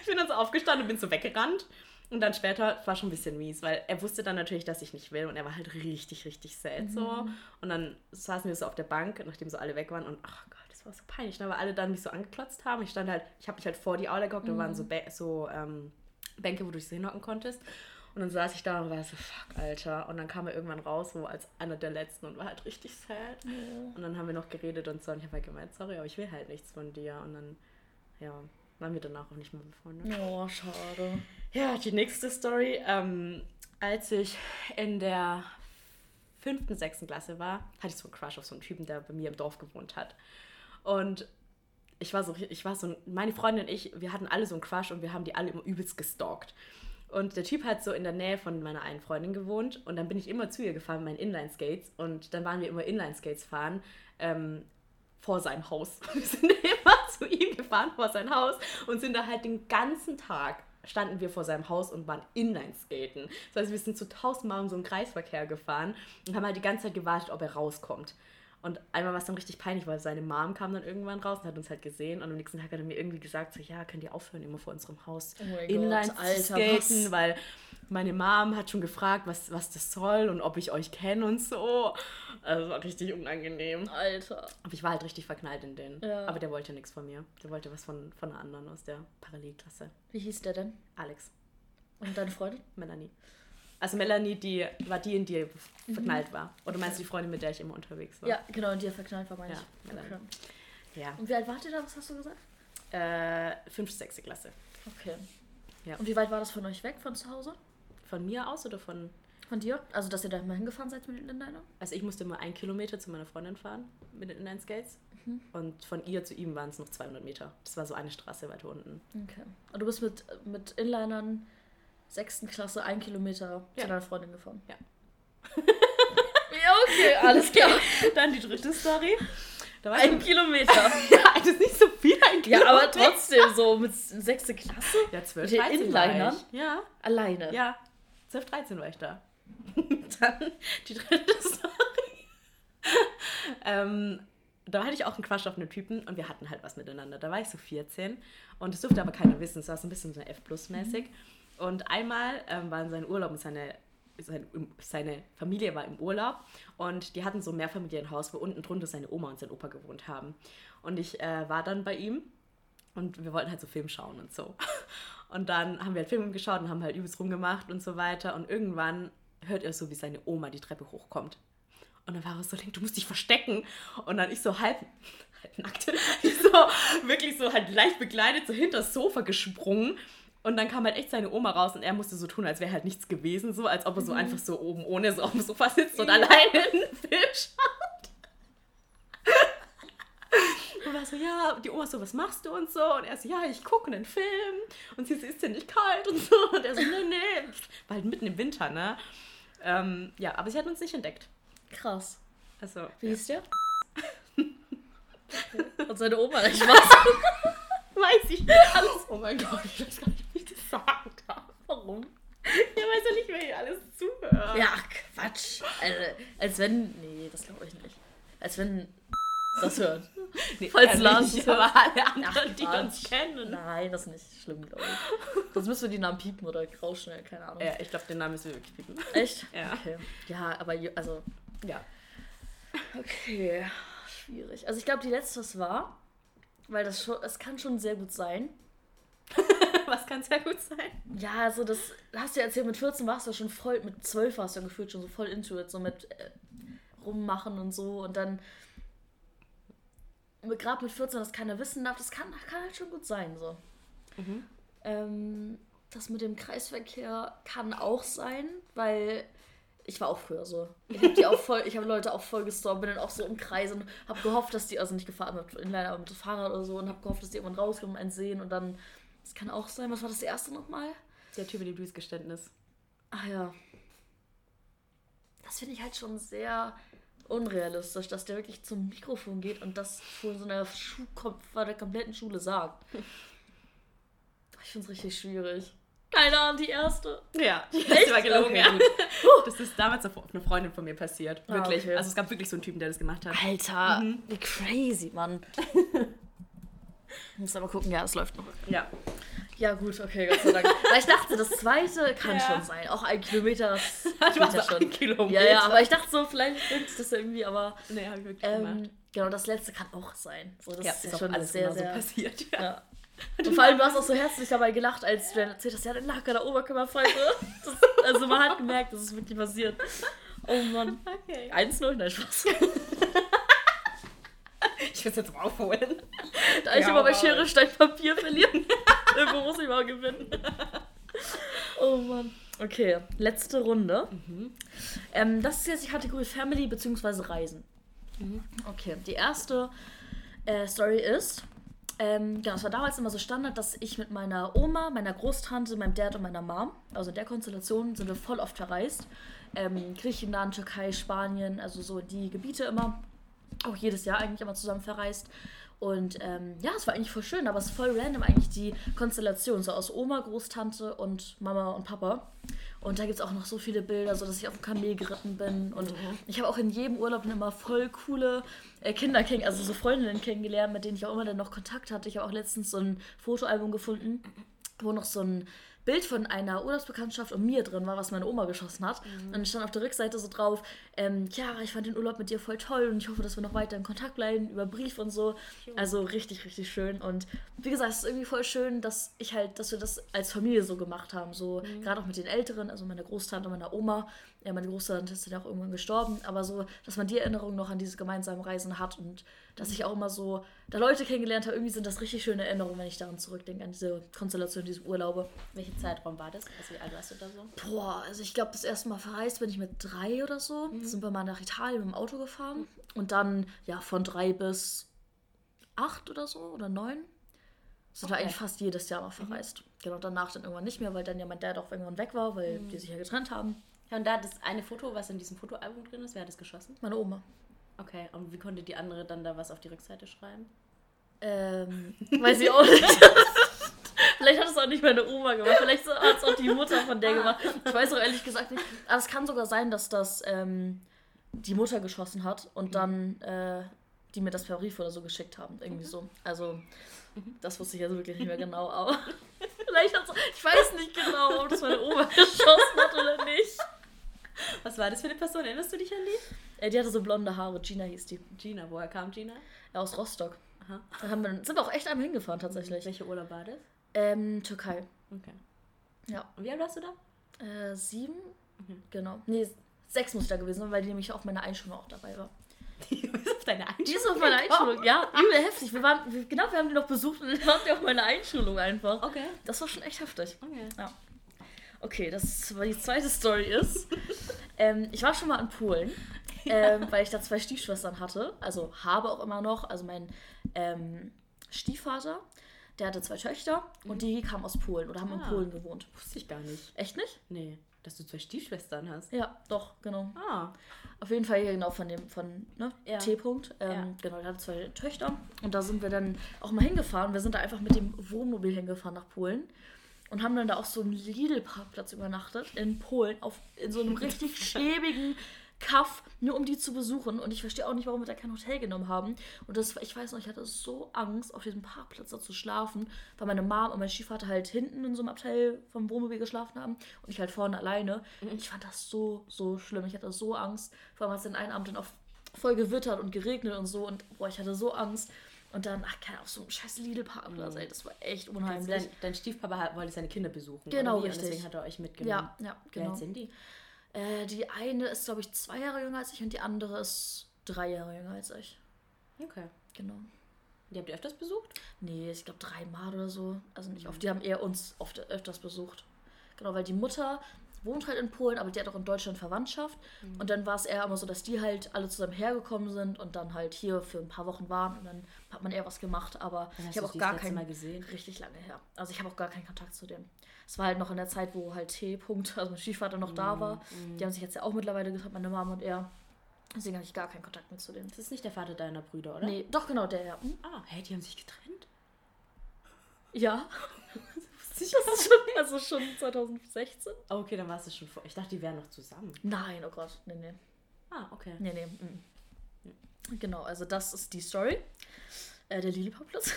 Ich bin dann so aufgestanden und bin so weggerannt. Und dann später war schon ein bisschen mies, weil er wusste dann natürlich, dass ich nicht will und er war halt richtig, richtig sad so. Und dann saßen wir so auf der Bank, nachdem so alle weg waren und ach Gott, das war so peinlich, ne? weil alle dann mich so angeklotzt haben. Ich stand halt, ich habe mich halt vor die Aula gehockt, da waren so, Bä- so ähm, Bänke, wo du dich so hinhocken konntest. Und dann saß ich da und war so, fuck, Alter. Und dann kam er irgendwann raus, so als einer der Letzten und war halt richtig sad. Und dann haben wir noch geredet und so. Und ich habe halt gemeint, sorry, aber ich will halt nichts von dir. Und dann, ja, waren wir danach auch nicht mehr befreundet. Oh, schade. Ja, die nächste Story. Ähm, als ich in der fünften, sechsten Klasse war, hatte ich so einen Crush auf so einen Typen, der bei mir im Dorf gewohnt hat. Und ich war so, ich war so, meine Freundin und ich, wir hatten alle so einen Crush und wir haben die alle immer übelst gestalkt. Und der Typ hat so in der Nähe von meiner einen Freundin gewohnt und dann bin ich immer zu ihr gefahren mit meinen Inline-Skates und dann waren wir immer Inline-Skates fahren ähm, vor seinem Haus. Wir sind immer zu ihm gefahren vor sein Haus und sind da halt den ganzen Tag standen wir vor seinem Haus und waren Inline-Skaten. Das heißt, wir sind zu tausendmal um so einen Kreisverkehr gefahren und haben halt die ganze Zeit gewartet, ob er rauskommt. Und einmal war es dann richtig peinlich, weil seine Mom kam dann irgendwann raus und hat uns halt gesehen. Und am nächsten Tag hat er mir irgendwie gesagt, so, ja, könnt ihr aufhören, immer vor unserem Haus Oh Inline zu skaten, was? weil meine Mom hat schon gefragt, was, was das soll und ob ich euch kenne und so. Also war richtig unangenehm. Alter. Aber ich war halt richtig verknallt in den. Ja. Aber der wollte nichts von mir. Der wollte was von, von einer anderen aus der Parallelklasse. Wie hieß der denn? Alex, Und deine Freundin? Melanie. Also Melanie, die war die, in die verknallt war. Oder meinst du die Freundin, mit der ich immer unterwegs war? Ja, genau, in die er verknallt war, meine Ja, ich. Okay. Ja. Und wie alt wart ihr da? Was hast du gesagt? Äh, fünfte, sechste Klasse. Okay. Ja. Und wie weit war das von euch weg, von zu Hause? Von mir aus oder von. Von dir? Also, dass ihr da mal hingefahren seid mit den Inlinern? Also ich musste immer einen Kilometer zu meiner Freundin fahren mit den Inline-Skates. Und von ihr zu ihm waren es noch 200 Meter. Das war so eine Straße weiter unten. Okay. Und du bist mit, mit Inlinern sechsten Klasse ein Kilometer Ja. zu deiner Freundin gefahren? Ja. ja, okay, alles klar. Dann die dritte Story. Da war Ein Kilometer. ja, das ist nicht so viel ein Ja, Kilometer. aber trotzdem so mit sechste Klasse? Ja, 12, Mit den 13 war Inlinern? ich. Ja, Alleine. ja. 12, 13 war ich da. Dann die dritte Story. ähm, da hatte ich auch einen Crush auf einen Typen und wir hatten halt was miteinander. Da war ich so 14 und das durfte aber keiner wissen. Es war so ein bisschen so F-Plus-mäßig. Und einmal ähm, war in seinem Urlaub und seine, seine, seine Familie war im Urlaub und die hatten so ein Mehrfamilienhaus, wo unten drunter seine Oma und sein Opa gewohnt haben. Und ich äh, war dann bei ihm und wir wollten halt so Film schauen und so. Und dann haben wir halt Film geschaut und haben halt übelst rumgemacht und so weiter. Und irgendwann hört er so, wie seine Oma die Treppe hochkommt. Und dann war er so, du musst dich verstecken. Und dann ich so halb, halb nackt, so wirklich so halt leicht begleitet, so hinter das Sofa gesprungen. Und dann kam halt echt seine Oma raus und er musste so tun, als wäre halt nichts gewesen, so als ob er so einfach so oben ohne so auf dem Sofa sitzt und alleine einen Film schaut. Und war so, ja, die Oma so, was machst du und so? Und er so, ja, ich gucke einen Film. Und sie so, ist dir nicht kalt und so. Und er so, nee, nee. War halt mitten im Winter, ne? Ähm, ja, aber sie hat uns nicht entdeckt. Krass. Also, Wie hieß der? Und seine Oma nicht was? weiß ich nicht alles. Oh mein Gott, ich weiß gar nicht, wie ich das sagen darf. Warum? Ja, weiß ja nicht, wer hier alles zuhört. Ja, Quatsch. Also, als wenn. Nee, das glaube ich nicht. Als wenn das hört. nee, falls Lars nicht, aber alle anderen, Ach, die uns kennen. Nein, das ist nicht schlimm, glaube ich. Sonst müssen wir die Namen piepen oder rausschneiden, keine Ahnung. Ja, ich glaube, den Namen müssen wir wirklich piepen. Echt? Ja. Okay. Ja, aber also. Ja. Okay. Schwierig. Also ich glaube, die letzte das war, weil das schon, es kann schon sehr gut sein. Was kann sehr gut sein? Ja, also das hast du ja erzählt, mit 14 warst du schon voll, mit 12 warst du ja gefühlt schon so voll into it, so mit äh, rummachen und so und dann gerade mit 14, dass keiner wissen darf, das kann, kann halt schon gut sein, so. Mhm. Ähm, das mit dem Kreisverkehr kann auch sein, weil ich war auch früher so. Ich habe die auch voll, ich habe Leute auch voll gestorben, bin dann auch so im Kreis und habe gehofft, dass die, also nicht gefahren mit Inliner, aber mit dem Fahrrad oder so und habe gehofft, dass die irgendwann rauskommen und einen sehen und dann, das kann auch sein. Was war das erste nochmal? Der Typ mit dem Liebesgeständnis. Ach ja. Das finde ich halt schon sehr unrealistisch, dass der wirklich zum Mikrofon geht und das vor so einer Schuh vor der kompletten Schule sagt. Ich finde es richtig schwierig. Keine Ahnung, die erste. Ja, die erste war gelogen, okay, ja. Das ist damals auf eine Freundin von mir passiert. Ah, wirklich. Okay. Also es gab wirklich so einen Typen, der das gemacht hat. Alter, mhm. wie crazy, Mann. ich muss aber gucken, ja, es läuft noch. Ja. Ja, gut, okay, Gott sei Dank. Weil ich dachte, das zweite kann ja. schon sein. Auch ein Kilometer. Das du hast ja schon. Ein Kilometer. Ja, ja, aber ich dachte so, vielleicht wird das irgendwie, aber. Nee, hab ich wirklich ähm, gemacht. Genau, das letzte kann auch sein. So, das ja, ist, ist schon alles sehr, sehr. So passiert, ja. ja. Und vor allem, du hast auch so herzlich dabei gelacht, als du dann erzählt hast, ja, dann lag er der Oberkörperfalte. also man hat gemerkt, dass es wirklich passiert. Oh Mann. Okay. 1-0, nein, Spaß. ich will es jetzt aufholen. Da ich ja, immer bei Schere, Stein, Papier verlieren. Irgendwo muss ich mal gewinnen. oh Mann. Okay, letzte Runde. Mhm. Ähm, das ist jetzt die Kategorie Family bzw. Reisen. Mhm. Okay, die erste äh, Story ist, ähm, genau, es war damals immer so Standard, dass ich mit meiner Oma, meiner Großtante, meinem Dad und meiner Mom, also in der Konstellation, sind wir voll oft verreist. Ähm, Griechenland, Türkei, Spanien, also so die Gebiete immer. Auch jedes Jahr eigentlich immer zusammen verreist. Und ähm, ja, es war eigentlich voll schön, aber es ist voll random eigentlich die Konstellation, so aus Oma, Großtante und Mama und Papa. Und da gibt es auch noch so viele Bilder, so dass ich auf dem Kamel geritten bin. Und mhm. ich habe auch in jedem Urlaub immer voll coole äh, Kinder also so Freundinnen kennengelernt, mit denen ich auch immer dann noch Kontakt hatte. Ich habe auch letztens so ein Fotoalbum gefunden, wo noch so ein Bild von einer Urlaubsbekanntschaft und mir drin war, was meine Oma geschossen hat. Mhm. Und stand auf der Rückseite so drauf, ähm, ja, ich fand den Urlaub mit dir voll toll und ich hoffe, dass wir noch weiter in Kontakt bleiben über Brief und so. Also richtig, richtig schön. Und wie gesagt, es ist irgendwie voll schön, dass ich halt, dass wir das als Familie so gemacht haben. So mhm. gerade auch mit den Älteren, also meiner Großtante und meiner Oma. Ja, meine Großtante ist ja auch irgendwann gestorben, aber so, dass man die Erinnerung noch an diese gemeinsamen Reisen hat und dass ich auch immer so da Leute kennengelernt habe. Irgendwie sind das richtig schöne Erinnerungen, wenn ich daran zurückdenke, an diese Konstellation, diese Urlaube. Welcher Zeitraum war das? Also wie alt warst du da so? Boah, also ich glaube, das erste Mal verreist bin ich mit drei oder so. Mhm. Sind wir mal nach Italien mit dem Auto gefahren. Mhm. Und dann, ja, von drei bis acht oder so oder neun. Sind okay. wir eigentlich fast jedes Jahr noch mhm. verreist. Mhm. Genau, danach dann irgendwann nicht mehr, weil dann ja mein Dad auch irgendwann weg war, weil mhm. die sich ja getrennt haben. Ja, und da das eine Foto, was in diesem Fotoalbum drin ist, wer hat das geschossen? Meine Oma. Okay, und wie konnte die andere dann da was auf die Rückseite schreiben? Ähm, weiß ich auch nicht. vielleicht hat es auch nicht meine Oma gemacht, vielleicht hat es auch die Mutter von der gemacht. Ich weiß auch ehrlich gesagt nicht. Aber es kann sogar sein, dass das ähm, die Mutter geschossen hat und dann äh, die mir das per Brief oder so geschickt haben. Irgendwie mhm. so. Also, das wusste ich jetzt wirklich nicht mehr genau, aber vielleicht hat Ich weiß nicht genau, ob das meine Oma geschossen hat oder nicht. Was war das für eine Person? Erinnerst du dich an die? Äh, die hatte so blonde Haare. Gina hieß die. Gina, woher kam Gina? Ja, aus Rostock. Aha. Da haben wir, sind wir auch echt einmal hingefahren tatsächlich. Welche Urlaub war das? Ähm, Türkei. Okay. Ja. Und wie alt warst du da? Äh, sieben? Mhm. Genau. Nee, sechs muss ich da gewesen sein, weil die nämlich auf meiner Einschulung auch dabei war. Die ist auf deiner Einschulung? Die ist auf meiner Einschulung, ja. Übel heftig. Wir waren, genau, wir haben die noch besucht und dann waren die auf meiner Einschulung einfach. Okay. Das war schon echt heftig. Okay. Ja. Okay, das ist, die zweite Story ist, ähm, ich war schon mal in Polen, ähm, weil ich da zwei Stiefschwestern hatte, also habe auch immer noch, also mein ähm, Stiefvater, der hatte zwei Töchter mhm. und die kamen aus Polen oder haben ah, in Polen gewohnt. Wusste ich gar nicht. Echt nicht? Nee, dass du zwei Stiefschwestern hast. Ja, doch, genau. Ah. Auf jeden Fall genau von dem, von ne, ja. T-Punkt. Ähm, ja. Genau, der hatte zwei Töchter und da sind wir dann auch mal hingefahren. Wir sind da einfach mit dem Wohnmobil hingefahren nach Polen und haben dann da auf so einem Lidl-Parkplatz übernachtet in Polen, auf, in so einem richtig schäbigen Kaff, nur um die zu besuchen. Und ich verstehe auch nicht, warum wir da kein Hotel genommen haben. Und das, ich weiß noch, ich hatte so Angst, auf diesem Parkplatz da zu schlafen, weil meine Mom und mein Stiefvater halt hinten in so einem Abteil vom Wohnmobil geschlafen haben und ich halt vorne alleine. Mhm. Ich fand das so, so schlimm. Ich hatte so Angst. Vor allem hat es den einen Abend dann auch voll gewittert und geregnet und so. Und boah, ich hatte so Angst. Und dann, ach, keine auf so einem scheiß Lidl-Parkplatz, Mhm. ey, das war echt unheimlich. dein, dein Stiefpapa wollte seine Kinder besuchen. Genau, oder wie? richtig. Und deswegen hat er euch mitgenommen. ja, ja, Wie genau. alt sind die? Äh, die eine ist, glaube ich, zwei Jahre jünger als ich und die andere ist drei Jahre jünger als ich. Okay. Genau. Die habt ihr öfters besucht? Nee, ich glaube dreimal oder so. Also nicht oft. Die haben eher uns oft öfters besucht. Genau, weil die Mutter wohnt halt in Polen, aber die hat auch in Deutschland Verwandtschaft. Und dann war es eher immer so, dass die halt alle zusammen hergekommen sind und dann halt hier für ein paar Wochen waren und dann hat man eher was gemacht. Aber ich habe auch gar keinen Mal gesehen? richtig lange her. Also ich habe auch gar keinen Kontakt zu denen. Es war halt noch in der Zeit, wo halt T. -Punkt, also mein Stiefvater noch da war. Die haben sich jetzt ja auch mittlerweile getrennt, meine Mama und er. Deswegen habe ich gar keinen Kontakt mehr zu denen. Das ist nicht der Vater deiner Brüder, oder? Nee, doch genau der, ja. Hm? Ah, hey, die haben sich getrennt? Ja. Das ist schon, also schon 2016? Oh, okay, dann war es schon vor. Ich dachte, die wären noch zusammen. Nein, oh Gott, nee, nee. Ah, okay. Nee, nee. mm. Genau, also das ist die Story. Äh, der Lilipop-Platz.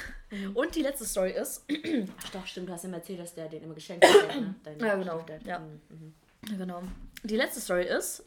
Und die letzte Story ist, Ach doch, stimmt, du hast ihm erzählt, dass der den immer geschenkt hat. Ne? Ja, genau, ja. Mhm, mhm. genau, die letzte Story ist,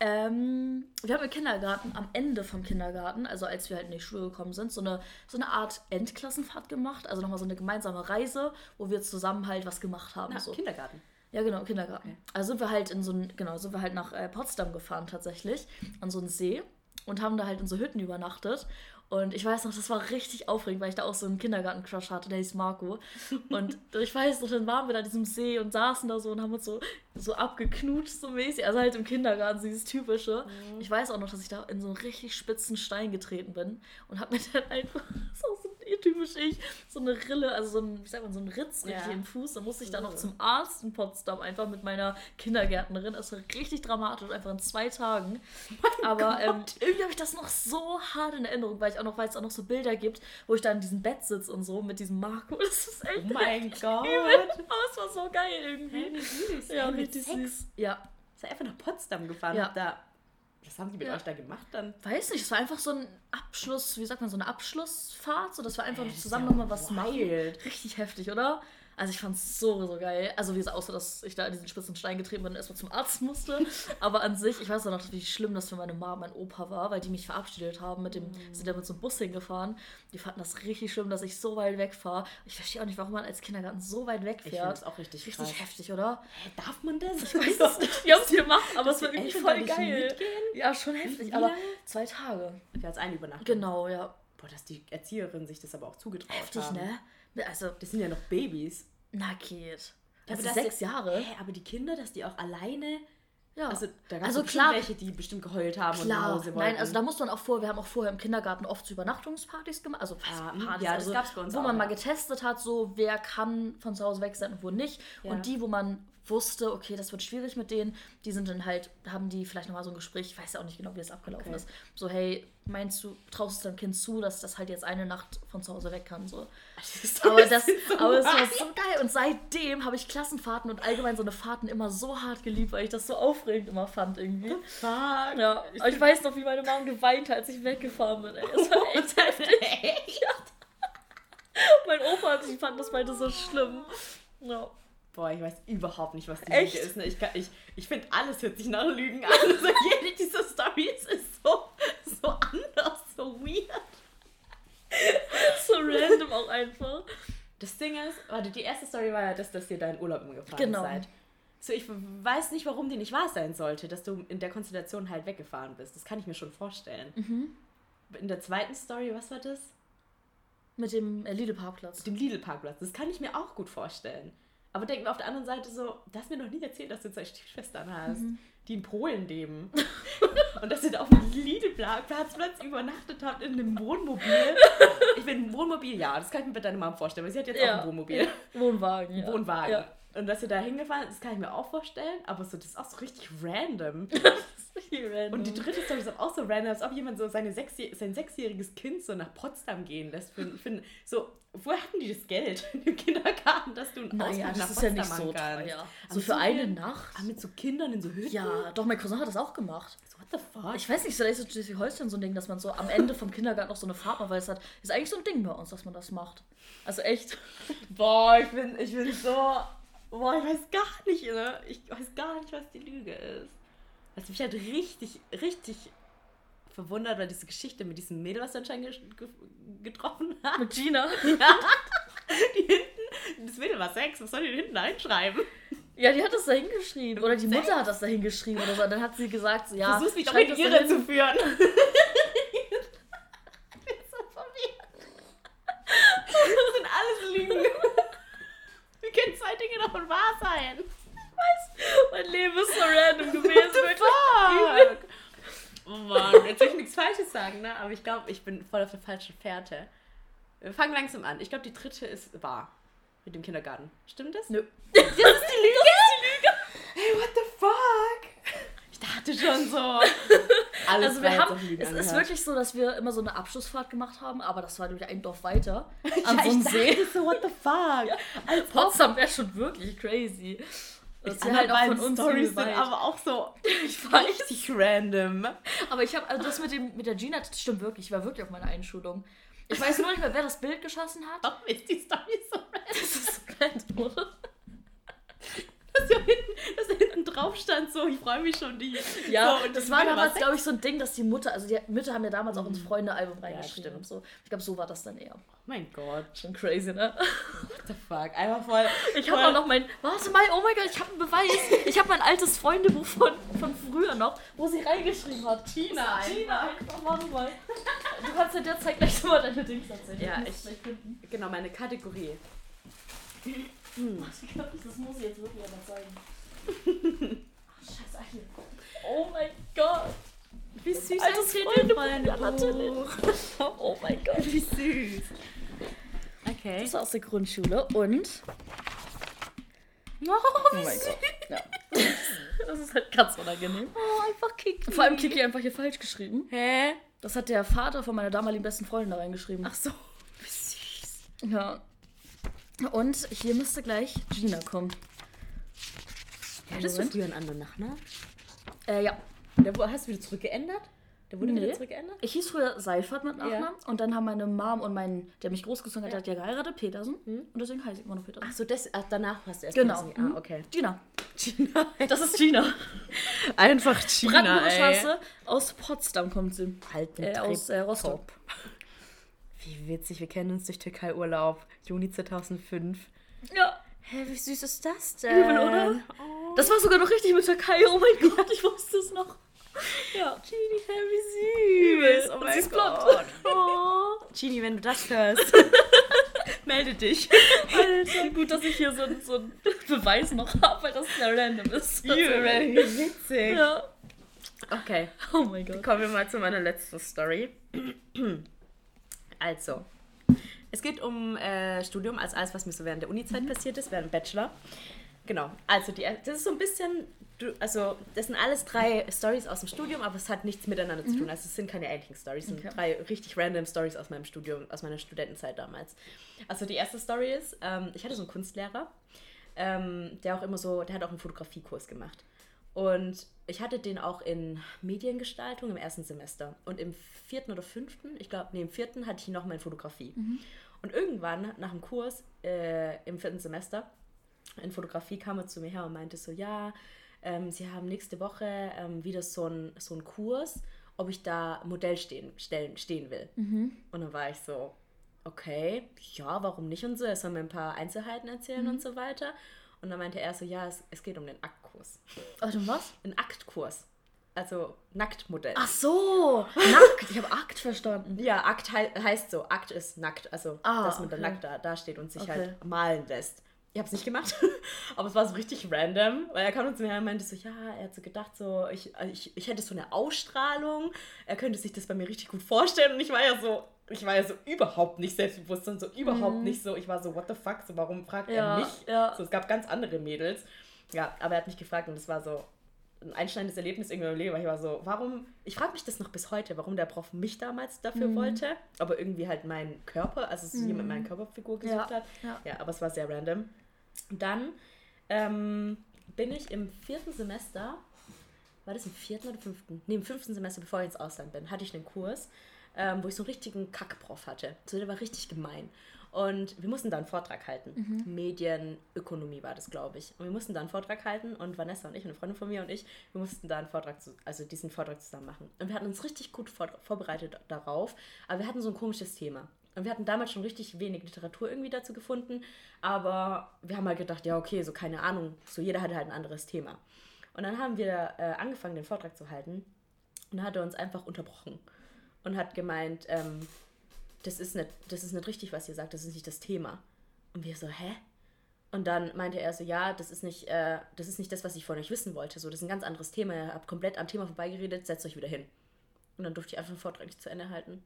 ähm, wir haben im Kindergarten, am Ende vom Kindergarten, also als wir halt in die Schule gekommen sind, so eine, so eine Art Endklassenfahrt gemacht. Also nochmal so eine gemeinsame Reise, wo wir zusammen halt was gemacht haben. Na, so. Kindergarten. Ja, genau, Kindergarten. Also sind wir halt in so ein, genau, sind wir halt nach äh, Potsdam gefahren tatsächlich, an so einen See und haben da halt in so Hütten übernachtet. Und ich weiß noch, das war richtig aufregend, weil ich da auch so einen Kindergarten-Crush hatte, der hieß Marco. Und ich weiß noch, dann waren wir da an diesem See und saßen da so und haben uns so, so abgeknutscht, so mäßig. Also halt im Kindergarten, so dieses Typische. Ich weiß auch noch, dass ich da in so einen richtig spitzen Stein getreten bin und hab mir dann einfach, so typisch ich, so eine Rille, also so ein, wie sagt man, so ein Ritz richtig Ja. im Fuß. Da musste ich dann noch zum Arzt in Potsdam einfach mit meiner Kindergärtnerin. Das war richtig dramatisch, einfach in zwei Tagen. Aber ähm, irgendwie habe ich das noch so hart in Erinnerung, weil ich auch noch weiß, es auch noch so Bilder gibt, wo ich da in diesem Bett sitze und so mit diesem Marco. Das ist echt Oh mein Gott. übel. Aber es war so geil irgendwie. Süß. Ja, richtig süß. Ja, Seid einfach nach Potsdam gefahren. Ja. Da, was haben die mit Ja. euch da gemacht dann? weiß nicht, es war einfach so ein Abschluss, wie sagt man, so eine Abschlussfahrt, so dass wir einfach das zusammen ja nochmal was machen. wild. Richtig heftig, oder? Also ich fand's so, so geil. Also wie es aussah, dass ich da in diesen spitzen Stein getreten bin und erstmal zum Arzt musste. Aber an sich, ich weiß auch noch, wie schlimm das für meine Mama und mein Opa war, weil die mich verabschiedet haben. Mit dem, sind da mit so einem Bus hingefahren. Die fanden das richtig schlimm, dass ich so weit wegfahre. Ich verstehe auch nicht, warum man als Kindergarten so weit Ich finde wegfährt. das auch richtig, Richtig krass. heftig, oder? Hä, darf man das? Ich weiß es nicht. Die haben es gemacht, aber es war irgendwie Eltern voll geil. mitgehen? Ja, schon heftig. Wie Aber zwei Tage. Okay, als eine Übernachtung. Genau, ja. Boah, dass die Erzieherin sich das aber auch zugetraut Heftig, haben. ne? Also, Das sind ja noch Babys. na geht. Ja, Also aber das sechs ist- Jahre. Hä, aber die Kinder, dass die auch alleine. Ja. Also da gab Also es klar- welche, die bestimmt geheult haben und nach Klar, Hause wollten. nein, also da muss man auch vor, wir haben auch vorher im Kindergarten oft so Übernachtungspartys gemacht, also was Ah, Partys, ja, das also, gab's bei uns wo auch, man ja. mal getestet hat, so wer kann von zu Hause weg sein und wo nicht. Ja. Und die, wo man wusste, okay, das wird schwierig mit denen, die sind dann halt, haben die vielleicht nochmal so ein Gespräch, ich weiß ja auch nicht genau, wie es abgelaufen Okay. ist. So, hey, meinst du, traust du deinem Kind zu, dass das halt jetzt eine Nacht von zu Hause weg kann? So. Aber das, aber es war so geil. Und seitdem habe ich Klassenfahrten und allgemein so eine Fahrten immer so hart geliebt, weil ich das so aufregend immer fand irgendwie. Fuck. Ja, aber ich weiß noch, wie meine Mom geweint hat, als ich weggefahren bin. Ey. Das war echt heftig. Mein Opa hat sich fand das beide so schlimm. Ja. Boah, ich weiß überhaupt nicht, was die Echt? Lüge ist. Ne? Ich, kann- ich, ich finde, alles hört sich nach Lügen an. Also jede dieser Stories ist so, so anders, so weird. So random auch einfach. Das Ding ist, warte, die erste Story war ja, dass, dass ihr da in Urlaub gefahren Genau. seid. So, ich weiß nicht, warum die nicht wahr sein sollte, dass du in der Konstellation halt weggefahren bist. Das kann ich mir schon vorstellen. Mhm. In der zweiten Story, was war das? Mit dem äh, Lidl-Parkplatz. Dem Lidl-Parkplatz. Das kann ich mir auch gut vorstellen. Aber denk mir auf der anderen Seite so, du hast mir noch nie erzählt, dass du zwei Stiefschwestern hast, Mhm. die in Polen leben. Und dass ihr da auf dem Lidl-Parkplatz übernachtet habt in einem Wohnmobil. Ich bin ein Wohnmobil, ja, das kann ich mir bei deiner Mom vorstellen, weil sie hat jetzt auch ein Wohnmobil. Wohnwagen. Ja. Wohnwagen. Ja. Und dass ihr da hingefahren das kann ich mir auch vorstellen, aber so, das ist auch so richtig random. Richtig random. Und die dritte Story ist auch so random, als ob jemand so seine sechsjäh sein sechsjähriges Kind so nach Potsdam gehen lässt. Für, für, so, woher hatten die das Geld im Kindergarten, dass du einen naja, Ausflug das nach ist ja Potsdam nicht so kannst? So für eine viel- Nacht. Ah, mit so Kindern in so Hütten? Ja, doch, mein Cousin hat das auch gemacht. So, what the fuck? Ich weiß nicht, vielleicht ist Schleswig-Holstein so ein Ding, dass man so am Ende vom Kindergarten noch so eine Fahrt macht, weil es hat. Ist eigentlich so ein Ding bei uns, dass man das macht. Also echt. Boah, ich bin, ich bin so. Boah, ich weiß gar nicht, ne? Ich weiß gar nicht, was die Lüge ist. Was mich halt richtig, richtig verwundert, weil diese Geschichte mit diesem Mädel, was du anscheinend ge ge getroffen hast. Mit Gina. Ja. Die hinten, das Mädel war Sex, was soll die denn hinten einschreiben? Ja, die hat das da hingeschrieben. Oder die Mutter hat das da hingeschrieben oder so. Und dann hat sie gesagt, so, ja. Versuch's mich doch Irre hin. zu führen. ich bin so verwirrt. Das sind alles Lügen. Wie können Dinge davon wahr sein? Mein Leben ist so random gewesen. Fuck. Oh Mann, jetzt will ich nichts Falsches sagen, ne? Aber ich glaube, ich bin voll auf der falschen Fährte. Wir fangen langsam an. Ich glaube, die dritte ist wahr. Mit dem Kindergarten. Stimmt das? Nö. Das ist die Lüge? Hey, what the fuck? Dachte schon so. Alles Also wir haben, es ist wirklich so, dass wir immer so eine Abschlussfahrt gemacht haben, aber das war nämlich ein Dorf weiter. Am ja, so einem See. so, what the fuck? Ob Potsdam wäre schon wirklich crazy. Das die anderen halt auch von uns Storys sind aber auch so Ich weiß. richtig random. Aber ich habe, also das mit, dem, mit der Gina, das stimmt wirklich. Ich war wirklich auf meiner Einschulung. Ich weiß nur nicht mehr, wer das Bild geschossen hat. Warum ist die Story so random? Das ist so random, oder? Dass da hinten, dass da hinten drauf stand, so, ich freue mich schon, die. Ja, so, und das war damals, glaube ich, so ein Ding, dass die Mutter, also die Mütter haben ja damals auch ins Freunde-Album reingeschrieben und so. Ich glaube, so war das dann eher. Mein Gott, Schon crazy, ne? what the fuck? Einfach voll. Ich habe auch noch mein, warte mal, oh mein Gott, ich habe einen Beweis. Ich habe mein altes Freundebuch von, von früher noch, wo sie reingeschrieben hat. Tina einfach. Tina, einfach, warte mal. Du kannst ja derzeit gleich mal deine Dings erzählen. Ja, ich-. Genau, meine Kategorie. Was, ich glaub, das muss ich jetzt wirklich einmal zeigen. Ach, scheiße, hier. Oh mein Gott. Wie süß Freundebuch, ja, natürlich. Oh mein Gott. Wie süß. Okay. Das war aus der Grundschule und. Oh, Oh mein Gott. Ja. Das ist halt ganz unangenehm. Oh, einfach Kiki. Vor allem Kiki einfach hier falsch geschrieben. Hä? Das hat der Vater von meiner damaligen besten Freundin da reingeschrieben. Ach so. Wie süß. Ja. Und hier müsste gleich Gina kommen. Hattest du früher einen anderen Nachnamen? Äh, ja. Der, hast du wieder zurückgeändert? Der wurde Nee. wieder zurückgeändert? Ich hieß früher Seifert mit Nachnamen. Ja. Und dann haben meine Mom und mein, der mich großgezogen hat, der hat ja geheiratet, Petersen. Und deswegen heiße ich immer noch Petersen. Ach so, das, ach, danach hast du erst Genau. Petersen. Mhm. Ah, okay. Gina. Gina. Das ist Gina. Einfach Gina, Brandenburger. Straße. Aus Potsdam kommt sie. Alten Äh, aus äh, Rostock. Top. Wie witzig, wir kennen uns durch Türkei-Urlaub. Juni 2005. Ja. Hä, wie süß ist das denn? Übel, oder? Oh. Das war sogar noch richtig mit Türkei. Oh mein Gott, ich wusste es noch. Ja. Gini, hä, wie Übel. süß. Oh Und mein sie ist Gott. blond. Oh. Gini, wenn du das hörst, melde dich. Alter, gut, dass ich hier so, so einen Beweis noch habe, weil das ja random ist. Wie witzig. Ja. Okay, Oh mein Gott. kommen wir mal zu meiner letzten Story. Also, es geht um äh, Studium, als alles, was mir so während der Uni-Zeit passiert ist, während dem Bachelor. Genau, also die, das ist so ein bisschen, du- also das sind alles drei Stories aus dem Studium, aber es hat nichts miteinander zu tun. Also es sind keine ähnlichen Stories, es sind Okay. drei richtig random Stories aus meinem Studium, aus meiner Studentenzeit damals. Also die erste Story ist, ähm, ich hatte so einen Kunstlehrer, ähm, der auch immer so, der hat auch einen Fotografiekurs gemacht. Und ich hatte den auch in Mediengestaltung im ersten Semester. Und im vierten oder fünften, ich glaube, nee, im vierten hatte ich ihn nochmal in Fotografie. Und irgendwann nach dem Kurs äh, im vierten Semester in Fotografie kam er zu mir her und meinte so, ja, ähm, sie haben nächste Woche ähm, wieder so einen so Kurs, ob ich da Modell stehen, stellen, stehen will. Und dann war ich so, okay, ja, warum nicht und so. Er soll mir ein paar Einzelheiten erzählen und so weiter. Und dann meinte er so, ja, es, es geht um den Aktkurs. Warte, was? Ein Aktkurs. Also Nacktmodell. Ach so, nackt. Ich habe Akt verstanden. Ja, Akt hei heißt so. Akt ist nackt. Also, Ah, dass man dann okay. nackt da, da steht und sich Okay. halt malen lässt. Ich habe es nicht gemacht, aber es war so richtig random, weil er kam uns mir und meinte so, ja, er hat so gedacht, so, ich, ich, ich hätte so eine Ausstrahlung, er könnte sich das bei mir richtig gut vorstellen und ich war ja so, ich war ja so überhaupt nicht selbstbewusst und so überhaupt nicht so, ich war so, what the fuck, so, warum fragt Mhm. Ja, er mich? ja. So, es gab ganz andere Mädels, ja, aber er hat mich gefragt und es war so, ein einschneidendes Erlebnis irgendwie im Leben, ich war so, warum, ich frage mich das noch bis heute, warum der Prof mich damals dafür Mhm. wollte, aber irgendwie halt meinen Körper, also so jemand meine Körperfigur gesucht Ja, hat. ja. ja, aber es war sehr random. Dann ähm, bin ich im vierten Semester, war das im vierten oder fünften? Nee, im fünften Semester, bevor ich ins Ausland bin, hatte ich einen Kurs, ähm, wo ich so einen richtigen Kackprof hatte. So, der war richtig gemein. Und wir mussten da einen Vortrag halten. Mhm. Medienökonomie war das, glaube ich. Und wir mussten da einen Vortrag halten und Vanessa und ich, eine Freundin von mir und ich, wir mussten da einen Vortrag, zu, also diesen Vortrag zusammen machen. Und wir hatten uns richtig gut vor, vorbereitet darauf, aber wir hatten so ein komisches Thema. Und wir hatten damals schon richtig wenig Literatur irgendwie dazu gefunden, aber wir haben halt gedacht, ja, okay, so keine Ahnung, so jeder hatte halt ein anderes Thema. Und dann haben wir äh, angefangen, den Vortrag zu halten und dann hat er uns einfach unterbrochen und hat gemeint, ähm, das ist, nicht, das ist nicht richtig, was ihr sagt, das ist nicht das Thema. Und wir so, hä? Und dann meinte er so, ja, das ist nicht, äh, das ist nicht das, was ich von euch wissen wollte. So, das ist ein ganz anderes Thema. Ihr habt komplett am Thema vorbeigeredet, setzt euch wieder hin. Und dann durfte ich einfach den Vortrag nicht zu Ende halten.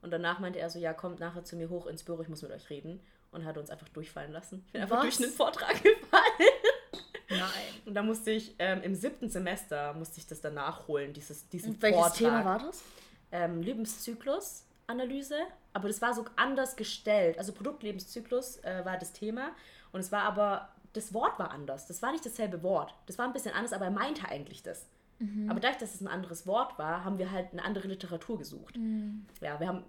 Und danach meinte er so, ja, kommt nachher zu mir hoch ins Büro, ich muss mit euch reden. Und hat uns einfach durchfallen lassen. Ich bin einfach durch den Vortrag gefallen. Nein. Und da musste ich ähm, im siebten Semester musste ich das dann nachholen, dieses, diesen Welches Vortrag. Thema war das? Ähm, Lebenszyklus. Aber das war so anders gestellt. Also Produktlebenszyklus äh, war das Thema und es war aber, das Wort war anders. Das war nicht dasselbe Wort. Das war ein bisschen anders, aber er meinte eigentlich das. Mhm. Aber dadurch, dass es ein anderes Wort war, haben wir halt eine andere Literatur gesucht. Mhm. Ja, wir haben,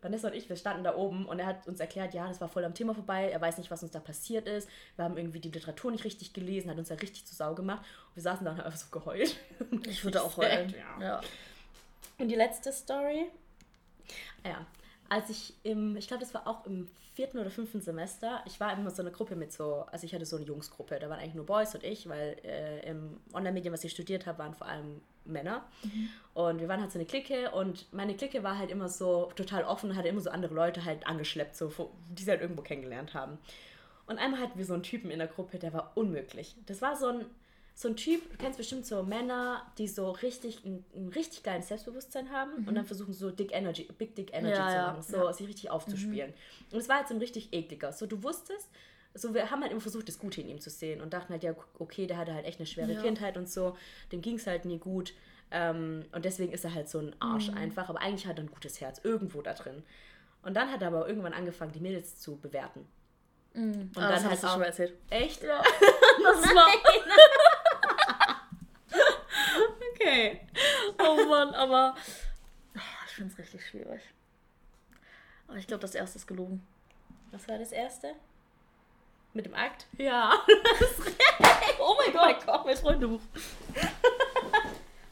Vanessa und ich, wir standen da oben und er hat uns erklärt, ja, das war voll am Thema vorbei, er weiß nicht, was uns da passiert ist. Wir haben irgendwie die Literatur nicht richtig gelesen, hat uns da richtig zu Sau gemacht. Und wir saßen da und haben einfach so geheult. Ich würde auch heulen. Ja. ja. Und die letzte Story ja, als ich im, ich glaube, das war auch im vierten oder fünften Semester, ich war immer so eine Gruppe mit so, also ich hatte so eine Jungsgruppe, da waren eigentlich nur Boys und ich, weil äh, im Online-Medien, was ich studiert habe, waren vor allem Männer. Mhm. Und wir waren halt so eine Clique und meine Clique war halt immer so total offen, hatte immer so andere Leute halt angeschleppt, so, die sie halt irgendwo kennengelernt haben. Und einmal hatten wir so einen Typen in der Gruppe, der war unmöglich. Das war so ein, so ein Typ, du kennst bestimmt so Männer, die so richtig ein, ein richtig geiles Selbstbewusstsein haben mhm. und dann versuchen so Dick Energy, Big Dick Energy ja, zu machen, so ja. sich richtig aufzuspielen. Mhm. Und es war halt so ein richtig ekliger. So, du wusstest, so wir haben halt immer versucht, das Gute in ihm zu sehen und dachten halt, ja, okay, der hatte halt echt eine schwere ja. Kindheit und so, dem ging es halt nie gut. Ähm, und deswegen ist er halt so ein Arsch mhm. einfach, aber eigentlich hat er ein gutes Herz, irgendwo da drin. Und dann hat er aber irgendwann angefangen, die Mädels zu bewerten. Mhm. Und ah, dann das hast du schon mal erzählt. Echt? Ja. das war. Okay. Oh Mann, aber oh, ich finde es richtig schwierig. Aber ich glaube, das erste ist gelogen. Was war das erste? Mit dem Akt? Ja. oh mein Gott, oh Gott, mein Freundebuch.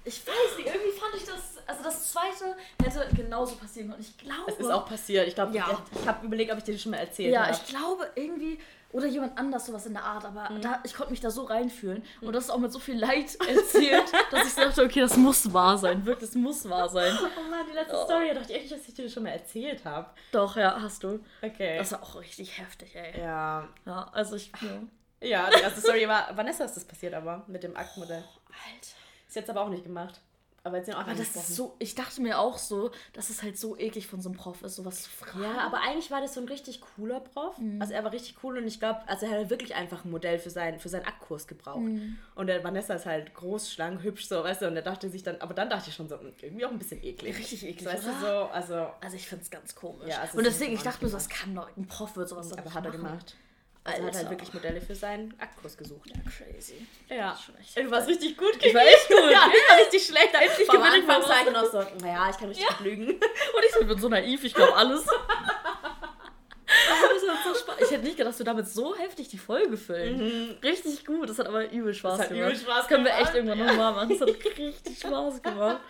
Ich weiß nicht, irgendwie fand ich das, also das zweite hätte genauso passieren können. Ich glaube. Es ist auch passiert. Ich glaube, ja. ich, ich habe überlegt, ob ich dir das schon mal erzählt habe. Ja, ich glaube irgendwie, oder jemand anders sowas in der Art, aber mhm. da, ich konnte mich da so reinfühlen und das ist auch mit so viel Leid erzählt, dass ich dachte, okay, das muss wahr sein, wirklich, das muss wahr sein. Oh Mann, die letzte oh. Story, da dachte ich echt, dass ich dir das schon mal erzählt habe. Doch, ja, hast du. Okay. Das war auch richtig heftig, ey. Ja. Ja, also ich... Ja. Ja, die erste Story war, Vanessa ist das passiert aber, mit dem Aktmodell. Oh, Alter. Ist jetzt aber auch nicht gemacht. Aber, jetzt aber das ist so, ich dachte mir auch so, dass es halt so eklig von so einem Prof ist, sowas zu fragen. Ja, aber eigentlich war das so ein richtig cooler Prof. Mhm. Also er war richtig cool und ich glaube, also er hat halt wirklich einfach ein Modell für, sein, für seinen Aktkurs gebraucht. Mhm. Und der Vanessa ist halt groß, schlank, hübsch, so, weißt du, und er dachte sich dann, aber dann dachte ich schon so, hm, irgendwie auch ein bisschen eklig. Richtig eklig, weißt du, so, also... Also ich finde es ganz komisch. Ja, also und deswegen, ich dachte mir so, das kann doch, ein Prof wird sowas Aber hat er gemacht. Also Alter. hat halt wirklich Modelle für seinen Aktkurs gesucht. Ja, crazy. Ja. Du warst richtig gut Ich war echt gut. ja, ich war richtig schlecht. Gewinne ich beim Zeigen noch so, naja, ich kann richtig ja. lügen. Und ich bin so naiv, ich glaube alles. ich hätte nicht gedacht, dass wir damit so heftig die Folge füllen. Mhm. Richtig gut. Das hat aber übel Spaß das gemacht. Übel Spaß das können wir echt irgendwann nochmal machen. Das hat richtig Spaß gemacht.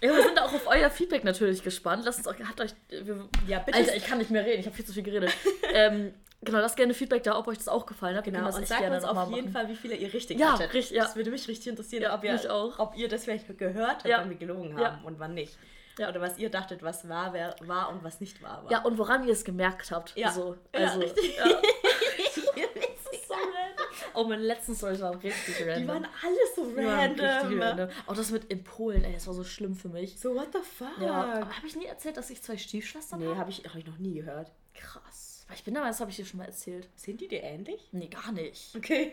Ja, wir sind auch auf euer Feedback natürlich gespannt. Lasst uns auch, hat euch, wir, ja, bitte. Alter, ich kann nicht mehr reden, ich habe viel zu viel geredet. ähm, Genau, lasst gerne Feedback da, ob euch das auch gefallen hat. Genau, und sagt uns auf jeden machen. Fall, wie viele ihr richtig ja, hattet. Richtig, ja. Das würde mich richtig interessieren, ja, ob, ihr, auch. ob ihr das vielleicht gehört habt, ja. wann wir gelogen haben und wann nicht. Ja. Oder was ihr dachtet, was wahr wär, war und was nicht wahr war. Ja, und woran ihr es gemerkt habt. Ja, so, also, ja, richtig. Ja. so oh, meine letzten Stories waren richtig random. Die waren alle so random. random. Auch das mit in Polen, ey, das war so schlimm für mich. So, what the fuck? Ja. Habe ich nie erzählt, dass ich zwei Stiefschwestern habe? Nee, habe ich, hab ich noch nie gehört. Krass. Ich bin aber, das habe ich dir schon mal erzählt. Sind die dir ähnlich? Nee, gar nicht. Okay.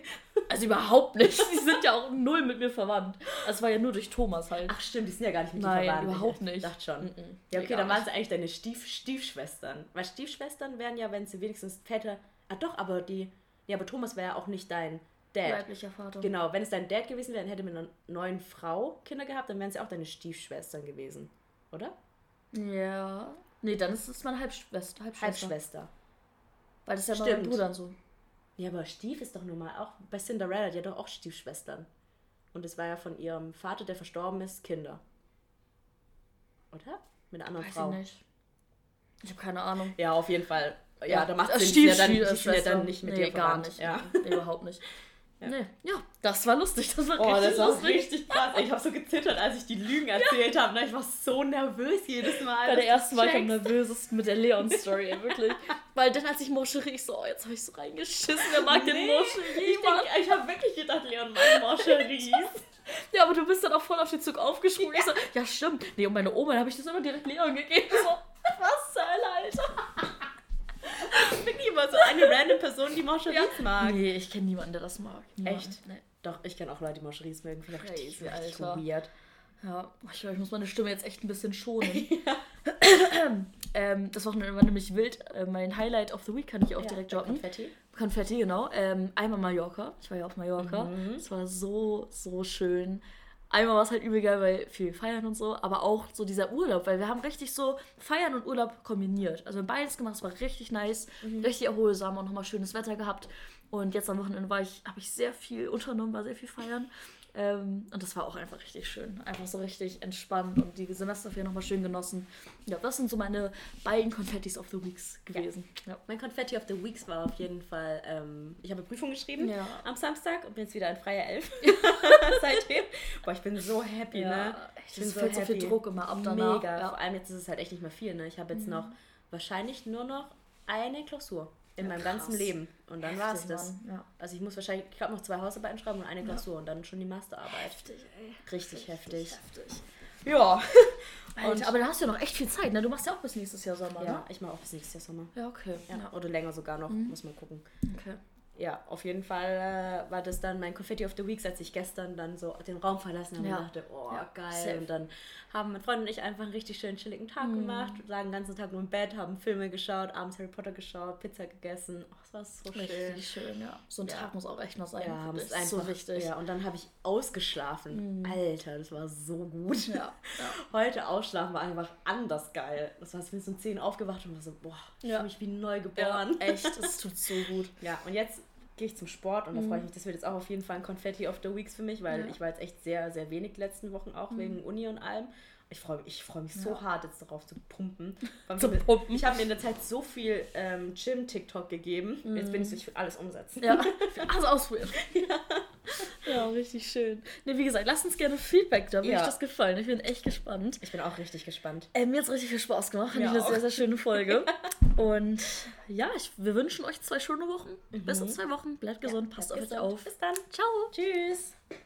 Also überhaupt nicht. Sie sind ja auch null mit mir verwandt. Das war ja nur durch Thomas halt. Ach stimmt, die sind ja gar nicht mit Nein, dir verwandt. überhaupt nicht. Ich dachte schon. Mm -mm. Ja, okay, dann waren sie eigentlich deine Stief Stiefschwestern. Weil Stiefschwestern wären ja, wenn sie wenigstens Väter... Ah doch, aber die... Ja, aber Thomas wäre ja auch nicht dein Dad. Leiblicher Vater. Genau, wenn es dein Dad gewesen wäre, dann hätte mit einer neuen Frau Kinder gehabt, dann wären sie auch deine Stiefschwestern gewesen. Oder? Ja. Nee, dann ist es meine Halbschwester. Halbschwester. Halbschwester. Weil das ist ja bei meinen Stimmt. Brüdern so. Ja, aber Stief ist doch nun mal auch. Bei Cinderella, die hat doch auch Stiefschwestern. Und es war ja von ihrem Vater, der verstorben ist, Kinder. Oder? Mit einer anderen Weiß Frau. ich nicht. Ich habe keine Ahnung. Ja, auf jeden Fall. Ja, da macht ja dann, die Stiefschwester. sind ja dann nicht mit nee, dir gar verwandt. nicht. Ja. Nee, überhaupt nicht. Nee. Ja, das war lustig. Das war Oh, richtig das war lustig. richtig krass. Ich habe so gezittert, als ich die Lügen erzählt habe. ne? Ich war so nervös jedes Mal. Bei der ersten du war ich am checkst. nervösesten mit der Leon-Story, wirklich. Weil dann, als ich Moscherie, ich so, oh, jetzt habe ich so reingeschissen, wer mag den Nee, Moscherie, Ich, Mann? denk, ich habe wirklich gedacht, Leon mag Moscheries. Ja, aber du bist dann auch voll auf den Zug aufgesprungen. Ich so, ja, stimmt. Nee, und meine Oma, da habe ich das immer direkt Leon gegeben. So, was zur Hölle, Alter? Immer so eine random Person, die Moscheries mag. Nee, ich kenne niemanden, der das mag. Niemanden. Echt? Nee. Doch, ich kenne auch Leute, die Moscheries mögen. Vielleicht Crazy, richtig, richtig weird. Ja, ich, glaub, ich muss meine Stimme jetzt echt ein bisschen schonen. ähm, das Wochenende war nämlich wild. Äh, mein Highlight of the Week kann ich auch direkt droppen. Konfetti. Konfetti, genau. Ähm, einmal Mallorca. Ich war ja auf Mallorca. Mhm. Es war so, so schön. Einmal war es halt übel geil, weil viel feiern und so, aber auch so dieser Urlaub, weil wir haben richtig so Feiern und Urlaub kombiniert. Also wir haben beides gemacht, es war richtig nice, Mhm. richtig erholsam und nochmal schönes Wetter gehabt. Und jetzt am Wochenende war ich, habe ich sehr viel unternommen, war sehr viel feiern. Ähm, und das war auch einfach richtig schön. Einfach so richtig entspannt und die Semesterferien nochmal schön genossen. Ja, das sind so meine beiden Konfettis of the Weeks gewesen. Ja. Mein Konfetti of the Weeks war auf jeden Fall, ähm, ich habe Prüfung geschrieben Ja. am Samstag und bin jetzt wieder ein freier Elf. Seitdem. Boah, ich bin so happy, ne? Ich bin fällt so viel Druck immer ab danach. Mega. Ja. Mhm. Vor allem jetzt ist es halt echt nicht mehr viel, ne? Ich habe jetzt noch wahrscheinlich nur noch eine Klausur in meinem krass. ganzen Leben. Und dann war es das. Ja. Also ich muss wahrscheinlich, ich glaube noch zwei Hausarbeiten schreiben und eine Klausur und dann schon die Masterarbeit. Heftig, ey. Richtig heftig. heftig. Ja. Alter, aber da hast du ja noch echt viel Zeit, ne? Du machst ja auch bis nächstes Jahr Sommer, Ja, ne? ich mache auch bis nächstes Jahr Sommer. Ja, okay. Ja. Ja. Oder länger sogar noch, Mhm. muss man gucken. okay. Ja, auf jeden Fall äh, war das dann mein Confetti of the Week, als ich gestern dann so den Raum verlassen habe Ja. und dachte, oh, Ja, geil. safe. Und dann haben mein Freund und ich einfach einen richtig schönen, chilligen Tag Mhm. gemacht, lagen den ganzen Tag nur im Bett, haben Filme geschaut, abends Harry Potter geschaut, Pizza gegessen. Oh, es war so schön. Richtig schön, ja. So ein Ja. Tag muss auch echt noch sein. Ja, es ich. ist einfach so wichtig. Ja, und dann habe ich ausgeschlafen. Alter, das war so gut. Ja. Heute ausschlafen war einfach anders geil. Das war, ich bin so um 10 aufgewacht und war so, boah, ich fühle mich wie neu geboren. echt, das tut so gut. Ja, und jetzt gehe ich zum Sport und da freue ich mich, das wird jetzt auch auf jeden Fall ein Confetti of the Weeks für mich, weil Mhm. Ja. ich war jetzt echt sehr, sehr wenig die letzten Wochen auch wegen Uni und allem. Ich freue mich, ich freu mich so Ja. hart jetzt darauf zu pumpen. Zu pumpen. Ich habe mir in der Zeit so viel ähm, Gym-TikTok gegeben. Jetzt bin ich ich will alles umsetzen. Ja, alles ausprobieren. Ja. richtig schön. Ne, wie gesagt, lasst uns gerne Feedback da, wie Ja. euch das gefallen. Ich bin echt gespannt. Ich bin auch richtig gespannt. Äh, mir hat es richtig viel Spaß gemacht. Fand ich eine auch. sehr, sehr schöne Folge. Und ja, ich, wir wünschen euch zwei schöne Wochen. Bis in zwei Wochen. Bleibt gesund, passt auf euch auf. Bis dann. Ciao. Tschüss.